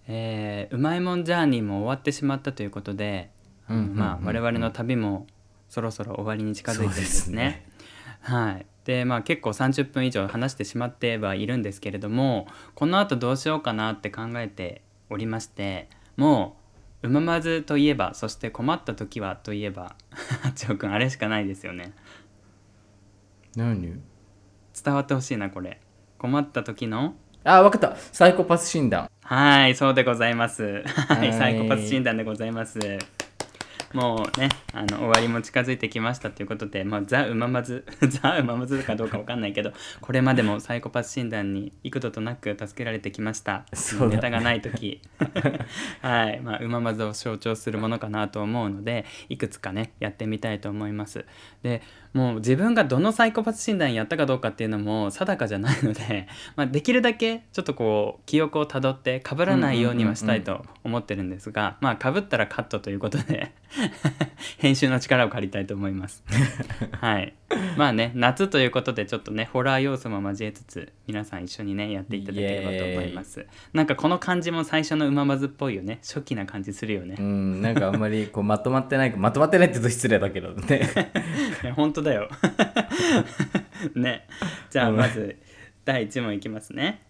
えーうまいもんジャーニーも終わってしまったということで、うんうんうんうん。まあ我々の旅もそろそろ終わりに近づいてるんですね。はい、でまあ結構30分以上話してしまってはいるんですけれどもこのあとどうしようかなって考えておりましてもううままずといえばそして困った時はといえば 八尾くんあれしかないですよね。何？伝わってほしいなこれ。困った時の？あ分かった。サイコパス診断。はいそうでございます。ははいい。サイコパス診断でございますもうねあの終わりも近づいてきましたということで、まあ、ザ・うままずザ・うままずかどうかわかんないけどこれまでもサイコパス診断に幾度となく助けられてきました、ね。ネタがない時。はい、まあ、うままずを象徴するものかなと思うのでいくつかねやってみたいと思います。でもう自分がどのサイコパス診断やったかどうかっていうのも定かじゃないので、まあ、できるだけちょっとこう記憶をたどって被らないようにはしたいと思ってるんですが、まあ被ったらカットということで 編集の力を借りたいと思います。はい、まあね夏ということでちょっとねホラー要素も交えつつ皆さん一緒にねやっていただければと思います。なんかこの感じも最初のうままずっぽいよね。初期な感じするよね。う。んなんかあんまりこうまとまってない まとまってないって言うと失礼だけどね。いや本当だよ。ね。じゃあまず第1問いきますね、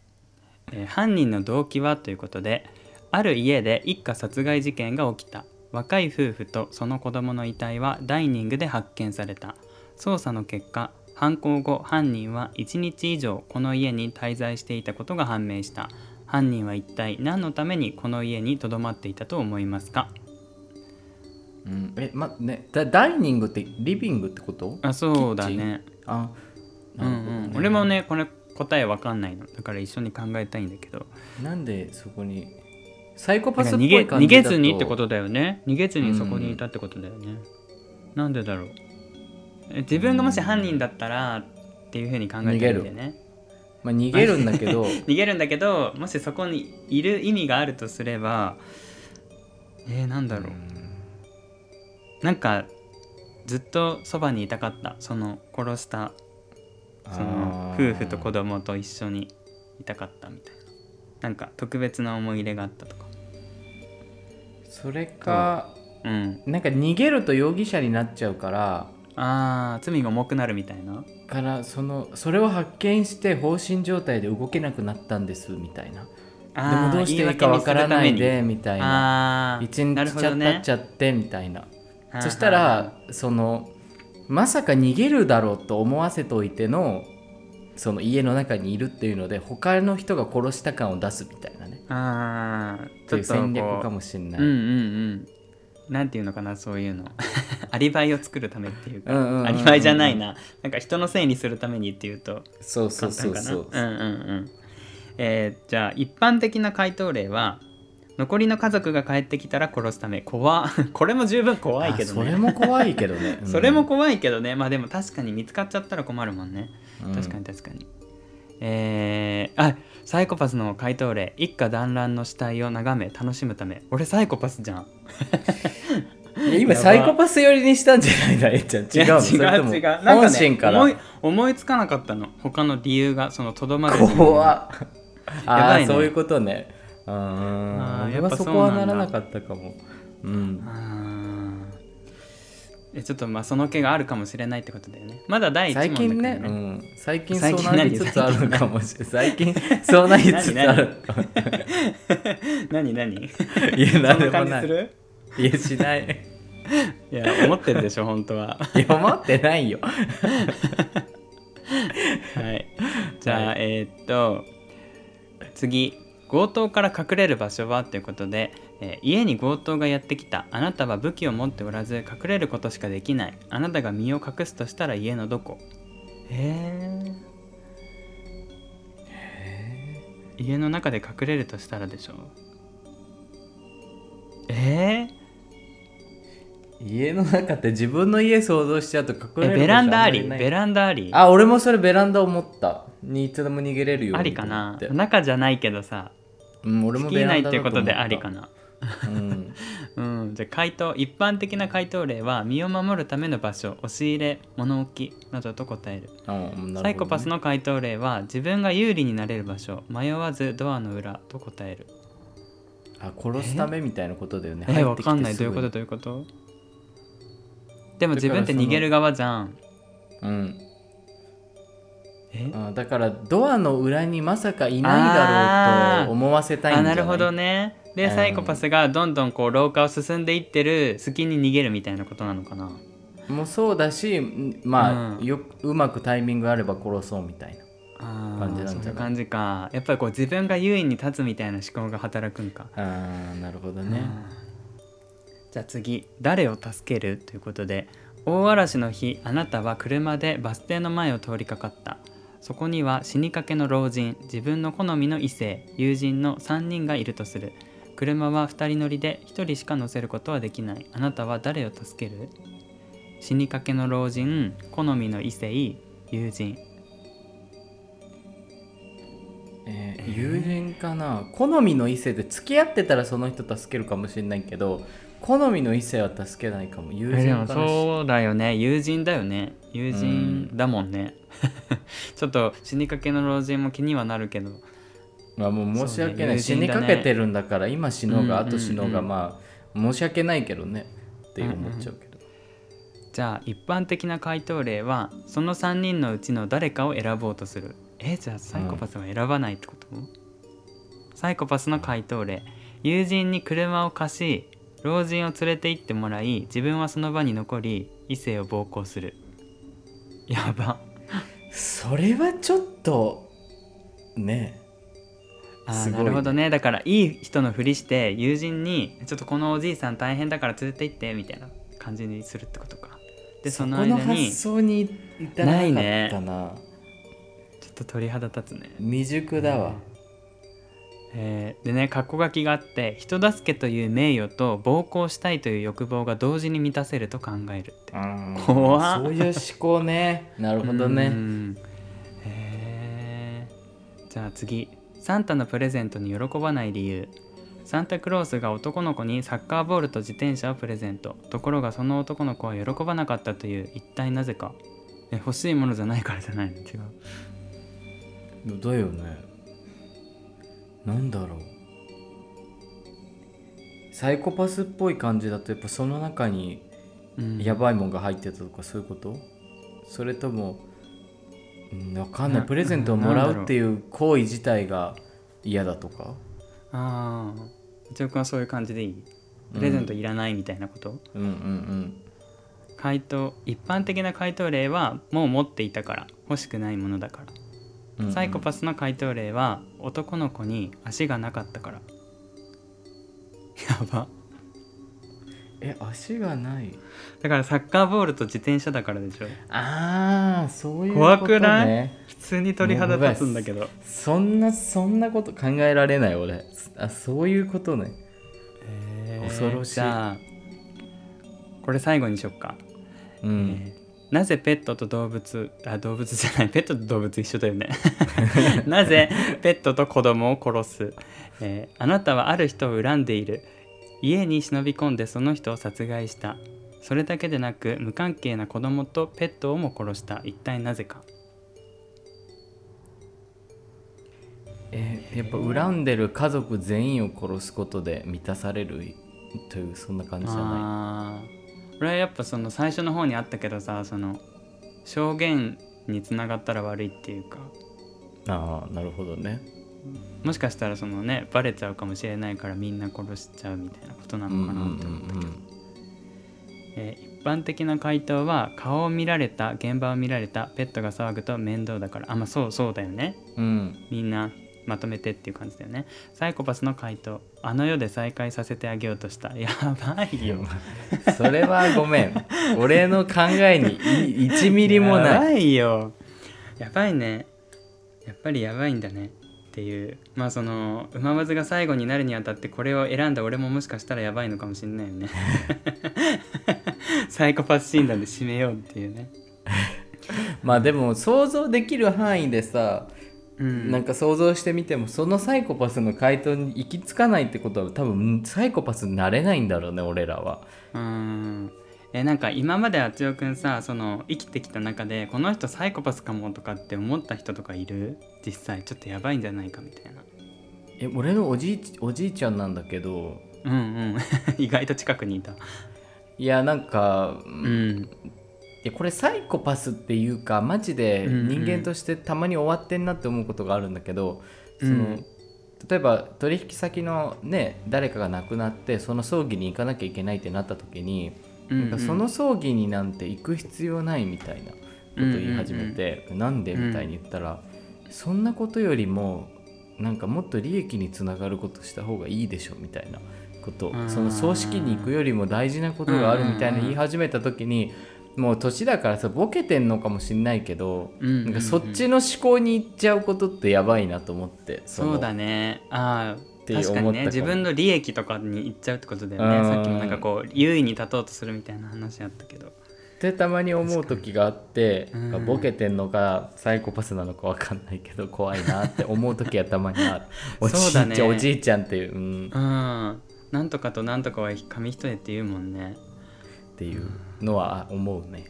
えー犯人の動機はということである家で一家殺害事件が起きた。若い夫婦とその子供の遺体はダイニングで発見された捜査の結果犯行後犯人は1日以上この家に滞在していたことが判明した。犯人は一体何のためにこの家に留まっていたと思いますか？うん、えまねダダイニングってリビングってこと？あそうだね。あうんうん、俺もねこれ答えわかんないの。だから一緒に考えたいんだけど。なんでそこにサイコパスっぽい感じ逃げずにってことだよね。逃げずにそこにいたってことだよね、なんでだろう？え自分がもし犯人だったらっていうふうに考えてるんだよね。まあ、逃げるんだけど。逃げるんだけどもしそこにいる意味があるとすればえー、なんだろう、なんかずっとそばにいたかった。その殺したその夫婦と子供と一緒にいたかったみたいな。なんか特別な思い入れがあったとか。それかうん。なんか逃げると容疑者になっちゃうからあー罪が重くなるみたいな？からそのそれを発見して放心状態で動けなくなったんですみたいな。でもどうしていいかわからないでみたいな。一日経っちゃってみたいな。そしたらそのまさか逃げるだろうと思わせといてのその家の中にいるっていうので他の人が殺した感を出すみたいなね。あーっていうちょっとこう戦略かもしれない、うんうんうんなんていうのかなそういうの。アリバイを作るためっていうか、うんうんうんうんアリバイじゃないな。なんか人のせいにするためにっていうとそうそうそうそう。うんうんうん。えーじゃあ一般的な回答例は残りの家族が帰ってきたら殺すため。怖 これも十分怖いけどね。あそれも怖いけどね、うん。それも怖いけどね。まあでも確かに見つかっちゃったら困るもんね。うん。確かに確かに、えー、あサイコパスの回答例一家団らんの死体を眺め楽しむため。俺サイコパスじゃん。今サイコパス寄りにしたんじゃない？だえっちゃん違う違う違う。なんか本ね心から。思い思いつかなかったの。他の理由がそのとどまる怖っ。あ やばいね。あそういうことね。うん。やっぱはそこはならなかったかも。うんえちょっとまあその気があるかもしれないってことだよね。まだ第一問最だから近ね、ねうん、最近最近そうなりつつあるかもしれない。最近そうなりつつある何？何？いやそんななんでもない。感じする？いやしない。いや思ってるでしょ本当は。いや思ってないよ。はい。じゃあ、はえーっと次強盗から隠れる場所はということで、えー家に強盗がやってきた。あなたは武器を持っておらず隠れることしかできない。あなたが身を隠すとしたら家のどこ。へえ家の中で隠れるとしたらでしょえ家の中って自分の家想像しちゃうと隠ー、えれるベランダあり。ベランダあり。あ俺もそれベランダ思った。にいつでも逃げれるようにありかな。中じゃないけどさうん、俺もベランダっていうことでありかな。うん。うん、じゃあ回答一般的な回答例は身を守るための場所押し入れ物置などと答える。ね。サイコパスの回答例は自分が有利になれる場所迷わずドアの裏と答える。あ殺すためみたいなことだよね。え？入ってきてわかんない。どういうこと？どういうこと？でも自分って逃げる側じゃん。うんだからドアの裏にまさかいないだろうと思わせたいんじゃない？あなるほどね。でうん。サイコパスがどんどんこう廊下を進んでいってる隙に逃げるみたいなことなのかな？もうそうだしんまあ、うん。ようまくタイミングあれば殺そうみたいなあ感じなんじゃない？ーそういう感じか。やっぱりこう自分が優位に立つみたいな思考が働くんか。あーなるほどね。じゃあ次。誰を助ける？ということで。大嵐の日あなたは車でバス停の前を通りかかったそこには死にかけの老人自分の好みの異性友人の3人がいるとする。車は2人乗りで1人しか乗せることはできない。あなたは誰を助ける？死にかけの老人好みの異性友人。えー友人かな？好みの異性で付き合ってたらその人助けるかもしれないけど好みの異性は助けないかも友人かな？そうだよね。友人だよね。友人だもんね ちょっと死にかけの老人も気にはなるけど。まあもう申し訳ない、ね友人だね。かけてるんだから今死のうがうんうんうん。後死のうがまあ申し訳ないけどねって思っちゃうけど、じゃあ一般的な回答例はその3人のうちの誰かを選ぼうとする。えじゃあサイコパスは選ばないってこと、サイコパスの回答例。友人に車を貸し老人を連れて行ってもらい自分はその場に残り異性を暴行する。やばそれはちょっとね。あなるほどね。だからいい人のふりして友人に「ちょっとこのおじいさん大変だから連れて行って」みたいな感じにするってことか。でその間このに発想に至らなかったな。ちょっと鳥肌立つね。未熟だわ、えーでね括弧書きがあって人助けという名誉と暴行したいという欲望が同時に満たせると考えるって。うん怖っ。そういう思考ね。なるほどうねん。へー。じゃあ次。サンタのプレゼントに喜ばない理由。サンタクロースが男の子にサッカーボールと自転車をプレゼント。ところがその男の子は喜ばなかったという一体なぜか。え欲しいものじゃないからじゃないの？違う。だよねなんだろう。サイコパスっぽい感じだとやっぱその中にうん。やばいもんが入ってたとかそういうこと？それともうんわかんない。なプレゼントをもらうっていう行為自体が嫌だとか？ああ一応君はそういう感じでいい。プレゼントいらないみたいなこと、うんうん回答一般的な回答例はもう持っていたから欲しくないものだから。うんうんサイコパスの回答例は男の子に足がなかったから。やば。え足がない。だからサッカーボールと自転車だからでしょ。ああそういうことね。怖くない？普通に鳥肌立つんだけど。そんなそんなこと考えられない俺。あそういうことね。恐ろしい。じゃあこれ最後にしよっか、うん、えーなぜペットと動物あ動物じゃない。ペットと動物一緒だよね。なぜペットと子供を殺す、えーあなたはある人を恨んでいる。家に忍び込んでその人を殺害した。それだけでなく無関係な子供とペットをも殺した。一体なぜか。えやっぱ恨んでる家族全員を殺すことで満たされるというそんな感じじゃなあー俺はやっぱその最初の方にあったけどさその証言につながったら悪いっていうか。いああなるほどね。もしかしたらそのねバレちゃうかもしれないからみんな殺しちゃうみたいなことなのかなって思ったけど、えー一般的な回答は顔を見られた現場を見られたペットが騒ぐと面倒だから。あまあそうそうだよね。うんうん。みんなまとめてっていう感じだよね。サイコパスの回答。あの世で再会させてあげようとした。やばいよ。それはごめん。俺の考えにい1ミリもやない。ばいよ。やばいね。やっぱりやばいんだね。っていう。まあその馬まずが最後になるにあたってこれを選んだ俺ももしかしたらやばいのかもしれないよね。サイコパス診断で締めようっていうね。まあでも想像できる範囲でさ、うん。なんか想像してみてもそのサイコパスの回答に行き着かないってことは多分サイコパスになれないんだろうね俺らは。うん。えなんか今まであつよくんさその生きてきた中でこの人サイコパスかもとかって思った人とかいる？実際ちょっとやばいんじゃないかみたいな。え俺のおじいちおじいちゃんなんだけど。うんうん。意外と近くにいた。いやなんか、うんいやこれサイコパスっていうかマジでうんうん。人間としてたまに終わってんなって思うことがあるんだけど、うん。その例えば取引先のね誰かが亡くなってその葬儀に行かなきゃいけないってなった時に、なんかその葬儀になんて行く必要ないみたいなことを言い始めて、なんで？みたいに言ったら、そんなことよりもなんかもっと利益につながることした方がいいでしょみたいなこと。その葬式に行くよりも大事なことがあるみたいな言い始めた時にもう年だからさボケてんのかもしんないけど、うんうんうん。なんかそっちの思考に行っちゃうことってやばいなと思っての。そうだね。あてあ確かにね。自分の利益とかにいっちゃうってことだよね。うん。さっきもなんかこう優位に立とうとするみたいな話あったけど。ってたまに思う時があって、うん。ボケてんのかサイコパスなのかわかんないけど怖いなって思う時はたまにある おじいちゃん、おじいちゃんっていう、うん、っうん。なんとかとなんとかは紙一重って言うもんね。ていうのは思うね。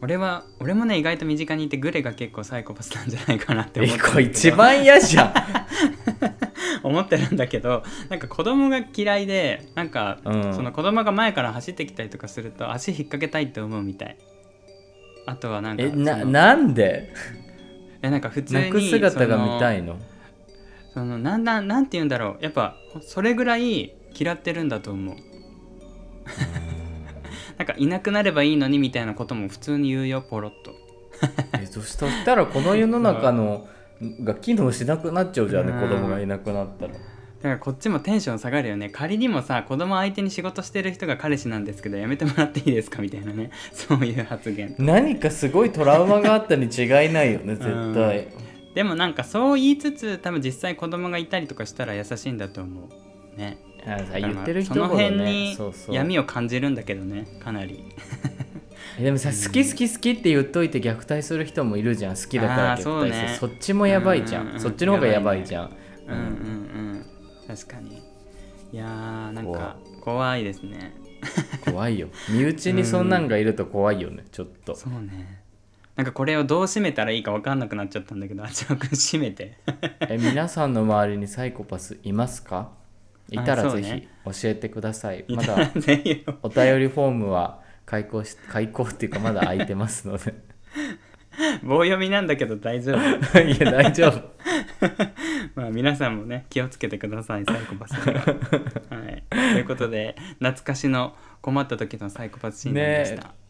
俺は俺もね意外と身近にいてグレが結構サイコパスなんじゃないかなって思えってるんだけど 一番嫌じゃん。思ってるんだけどなんか子供が嫌いでなんか、うん。その子供が前から走ってきたりとかすると足引っ掛けたいって思うみたい。あとはなんかえななんで？えなんか普通に泣く姿が見たいいのそのなんだなんて言うんだろう。やっぱそれぐらい嫌ってるんだと思うなんかいなくなればいいのにみたいなことも普通に言うよポロッと。えそしたらこの世の中のが機能しなくなっちゃうじゃんね、うん。子供がいなくなったら。だからこっちもテンション下がるよね。仮にもさ子供相手に仕事してる人が彼氏なんですけどやめてもらっていいですかみたいなね。そういう発言。何かすごいトラウマがあったに違いないよね絶対、でもなんかそう言いつつ多分実際子供がいたりとかしたら優しいんだと思う。ね言ってる人そのほどね。辺にそうそう。闇を感じるんだけどねかなり。えでもさ好き好き好きって言っといて虐待する人もいるじゃん。好きだから虐待する。そ,、っちもやばいじゃん,、うんうんうん。そっちの方がやばいじゃん。うんうんうん確かに。いやーなんか怖いですね。怖いよ。身内にそんなんがいると怖いよねちょっと。そうね。なんかこれをどう締めたらいいか分かんなくなっちゃったんだけどあちおくん締めて。え皆さんの周りにサイコパスいますか？いたらぜひ教えてください、まいただらぜひお便りフォームは開講し開講っていうかまだ空いてますので。棒読みなんだけど大丈夫。いや大丈夫。まあ皆さんもね気をつけてくださいサイコパスには、はい、ということで懐かしの困った時のサイコパス診断でした、ね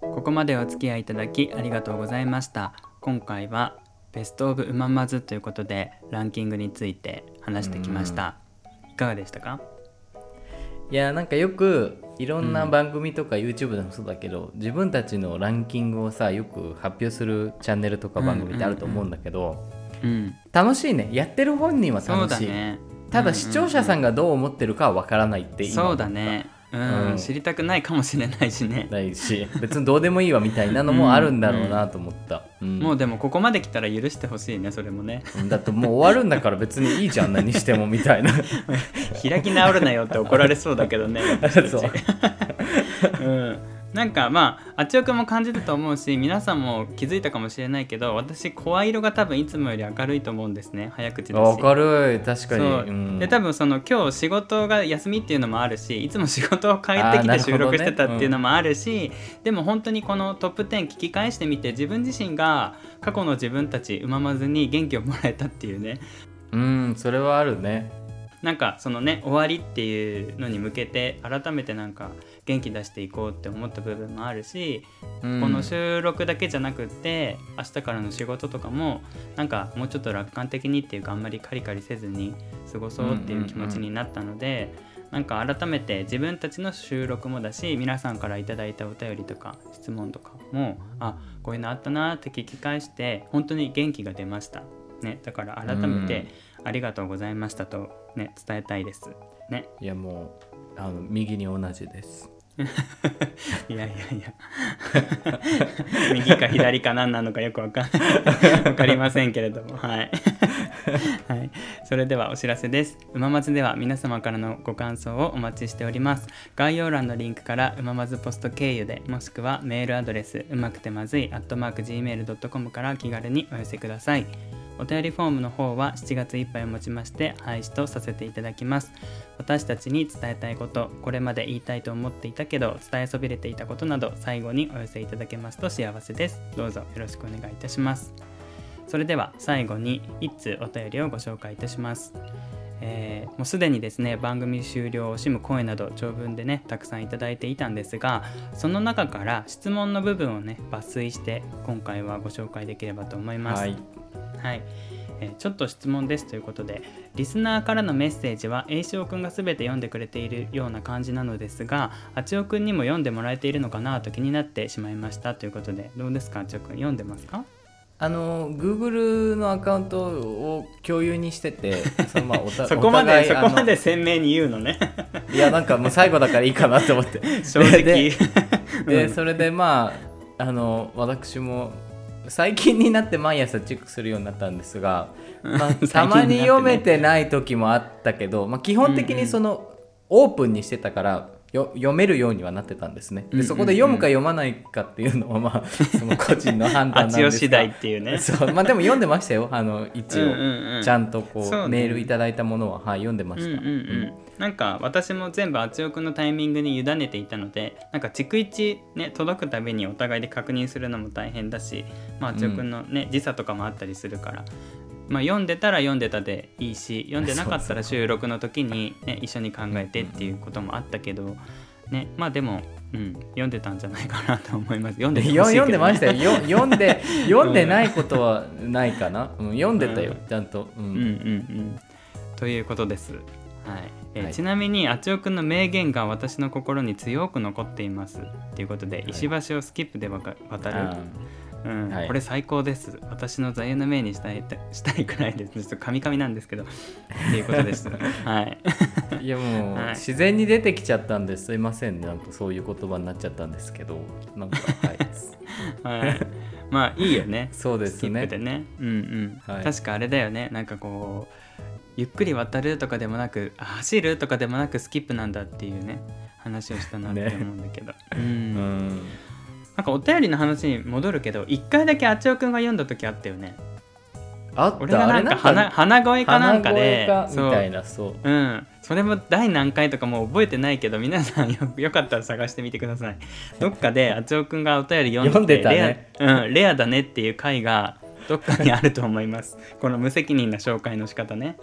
ここまでお付き合いいただきありがとうございました今回はベストオブうままずということでランキングについて話してきました。いかがでしたか？いやなんかよくいろんな番組とか YouTube でもそうだけど、自分たちのランキングをさよく発表するチャンネルとか番組ってあると思うんだけど、うん。楽しいね。やってる本人は楽しい、だね。ただ視聴者さんがどう思ってるかは分からないって今そうだねうん、うん。知りたくないかもしれないしね。ないし。別にどうでもいいわみたいなのもあるんだろうなと思った、うん。もうでもここまで来たら許してほしいねそれもね。だってもう終わるんだから別にいいじゃん何してもみたいな。開き直るなよって怒られそうだけどね そう。うん、なんかまああっちおくんも感じたと思うし皆さんも気づいたかもしれないけど私声色が多分いつもより明るいと思うんですね。早口だし。明るい確かに。そう、うん。で多分その今日仕事が休みっていうのもあるしいつも仕事を帰ってきて収録してたっていうのもあるし、でも本当にこのトップ10聞き返してみて自分自身が過去の自分たちうままずに元気をもらえたっていうね。うんそれはあるね。なんかそのね終わりっていうのに向けて改めてなんか元気出していこうって思った部分もあるし、うんこの収録だけじゃなくって明日からの仕事とかもなんかもうちょっと楽観的にっていうかあんまりカリカリせずに過ごそうっていう気持ちになったので、なんか改めて自分たちの収録もだし皆さんからいただいたお便りとか質問とかもあこういうのあったなって聞き返して本当に元気が出ました。ね、だから改めてありがとうございましたと、ね、伝えたいです。ね、いやもうあの右に同じです いやいやいや。右か左か何なのかよくわかんない。わかりませんけれども。はい、はい、それではお知らせです。うままずでは皆様からのご感想をお待ちしております。概要欄のリンクからうままずポスト経由でもしくはメールアドレスうまくてまずい gmail.com から気軽にお寄せください。お便りフォームの方は7月いっぱいをもちまして廃止とさせていただきます。私たちに伝えたいことこれまで言いたいと思っていたけど伝えそびれていたことなど最後にお寄せいただけますと幸せです。どうぞよろしくお願いいたします。それでは最後に1通お便りをご紹介いたします。えーもうすでにですね番組終了を惜しむ声など長文でねたくさんいただいていたんですがその中から質問の部分をね抜粋して今回はご紹介できればと思います、はい。はい、えーちょっと質問ですということでリスナーからのメッセージは栄翔くんが全て読んでくれているような感じなのですがあちおくんにも読んでもらえているのかなと気になってしまいましたということでどうですか？あちおくん読んでますか？あの Google のアカウントを共有にしてて そのまあおたそこまでそこまあで鮮明に言うのね。のいやなんかもう最後だからいいかなと思って。正直。ででうん。それでまああの私も最近になって毎朝チェックするようになったんですが、まあ、たまに読めてない時もあったけど、まあ、基本的にその、オープンにしてたからよ読めるようにはなってたんですね。でそこで読むか読まないかっていうのはまあ その個人の判断あなんですが。次第っていうね。そう。まあでも読んでましたよ。あの一応、うんうんうん。ちゃんとこうね。メールいただいたものは、はい、読んでまうんうんした。うん、なんか私も全部あちおくんのタイミングに委ねていたのでなんか逐一ね届くたびにお互いで確認するのも大変だし、まあ、あちおくんのね、時差とかもあったりするから、まあ、読んでたら読んでたでいいし読んでなかったら収録の時に、ね、一緒に考えてっていうこともあったけど、ね、まあでもうん、読んでたんじゃないかなと思います。読んでね。読んでましたよ。よ読んで 読んでないことはないかな、うん、読んでたよ、うん。ちゃんと、うん。うんうんうん。ということです。はい。えーはい。ちなみにあちおくんの名言が私の心に強く残っています。ということで、い石橋をスキップで渡る、うん。はい。これ最高です。私の座右の銘にしたい したいくらいです。ちょっとカミカミなんですけど。っていうことです。はい。うんいやもう、はい。自然に出てきちゃったんですいません。なんかそういう言葉になっちゃったんですけど。なんかはい。はい。まあいいよね。そうですスキップね。でねうんうん、はい。確かあれだよね。なんかこうゆっくり渡るとかでもなくあ走るとかでもなくスキップなんだっていうね。話をしたなって思うんだけど、ううん。んなんかお便りの話に戻るけど一回だけあちおくんが読んだ時あったよね。あった？俺がなんかあ鼻鼻声かなんかでみたいそう。なそう。うん、それも第何回とかもう覚えてないけど皆さんよよかったら探してみてください。どっかであちおくんがお便り読んでて読んでたね。レア,、うん、レアだねっていう回がどっかにあると思います。この無責任な紹介の仕方ね、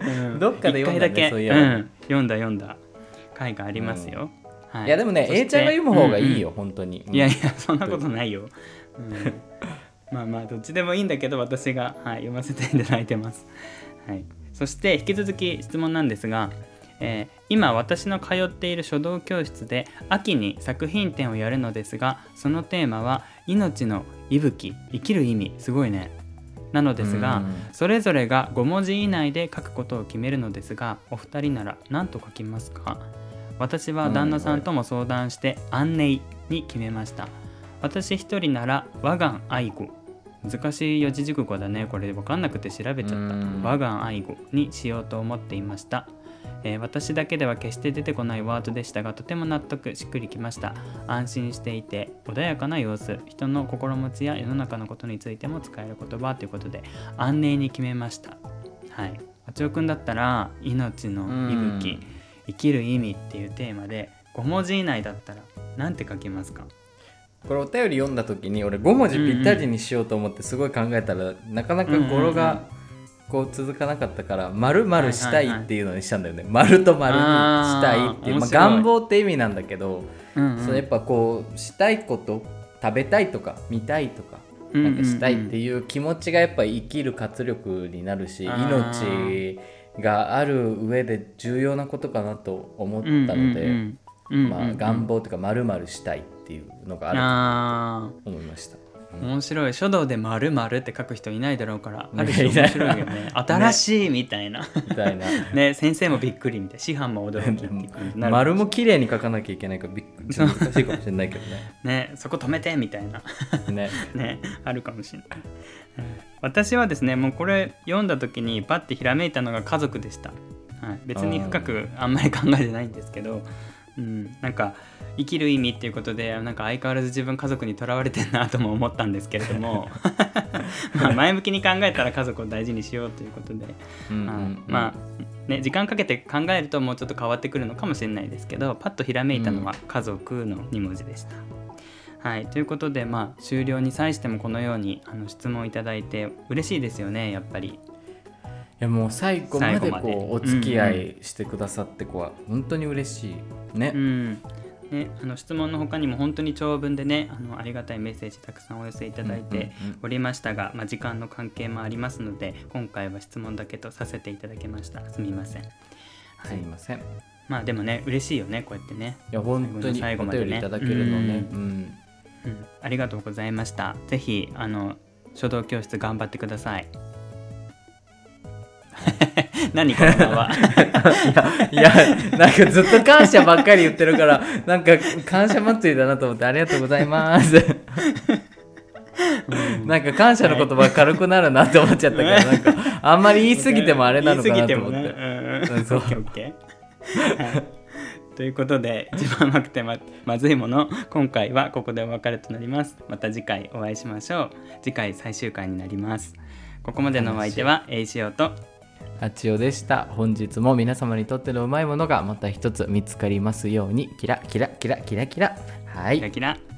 う んどっかで読んだね一回だけ。そうん、読んだ読んだ。回がありますよ、はい。やでもね A ちゃんが読む方がいいよ、うん本当に。うん。いやいやそんなことないよ、うん、まあまあどっちでもいいんだけど私が、はい、読ませていただいてます、はい、そして引き続き質問なんですが、えー今私の通っている書道教室で秋に作品展をやるのですがそのテーマは命の息吹生きる意味すごいね。なのですが、うん。それぞれが5文字以内で書くことを決めるのですがお二人なら何と書きますか？私は旦那さんとも相談して安寧に決めました。私一人なら和願愛護難しい四字熟語だね。これ分かんなくて調べちゃった。うん。和願愛護にしようと思っていました。えー私だけでは決して出てこないワードでしたがとても納得しっくりきました。安心していて穏やかな様子。人の心持ちや世の中のことについても使える言葉。ということで安寧に決めました。はい。あちおくんだったら命の息吹生きる意味っていうテーマで5文字以内だったら何て書きますか？これお便り読んだ時に俺5文字ぴったりにしようと思ってすごい考えたら、なかなか語呂がこう続かなかったから「まるまるしたい」っていうのにしたんだよね「まるとまるにしたい」っていうまあ、願望って意味なんだけど、うんそのやっぱこうしたいこと食べたいとか見たいとかなんかしたいっていう気持ちがやっぱ生きる活力になるし、命がある上で重要なことかなと思ったので、まあ、願望というかまるまるしたいっていうのがあるあと思いました。ー面白い。書道で丸々って書く人いないだろうからあるね種面白いよね。新しいみたいな。ね先生もびっくりみたい。な師範も驚きっ丸も綺麗に書かなきゃいけないからびっくり難しいかもしれないけどね。そこ止めてみたいな。ね。ねねあるかもしれない、うん私はですねもうこれ読んだ時にパッてひらめいたのが家族でした、はい、別に深くあんまり考えてないんですけど、うん、なんか生きる意味っていうことでなんか相変わらず自分家族にとらわれてんなとも思ったんですけれども まあ前向きに考えたら家族を大事にしようということで、まあね時間かけて考えるともうちょっと変わってくるのかもしれないですけどパッとひらめいたのは家族の2文字でした。はい、ということで、まあ、終了に際してもこのようにあの質問いただいて嬉しいですよねやっぱり。いやもう最後までこうお付き合いしてくださってこは本当に嬉しいねう。んね、あの質問の他にも本当に長文でねあのありがたいメッセージたくさんお寄せいただいておりましたが、まあ、時間の関係もありますので今回は質問だけとさせていただきましたすみません、はいすみ、ません。いまあでもね嬉しいよねこうやってね、や本当にお最後までねいただけるのね。うん。うん、ありがとうございました。ぜひあの書道教室頑張ってください。何この間は？いやなんかずっと感謝ばっかり言ってるからなんか感謝祭りだなと思ってありがとうございます。なんか感謝の言葉軽くなるなって思っちゃったからなんかあんまり言い過ぎてもあれなのかなと思っ 言い過ぎて。てもね。うん。うんそう。オッケーオッケー。はいということで一番甘くてままずいもの今回はここでお別れとなりますまた次回お会いしましょう次回最終回になりますここまでのお相手はエイシオとあちおでした。本日も皆様にとってのうまいものがまた一つ見つかりますようにキラキラキラキラキラ。はいキラ。キラ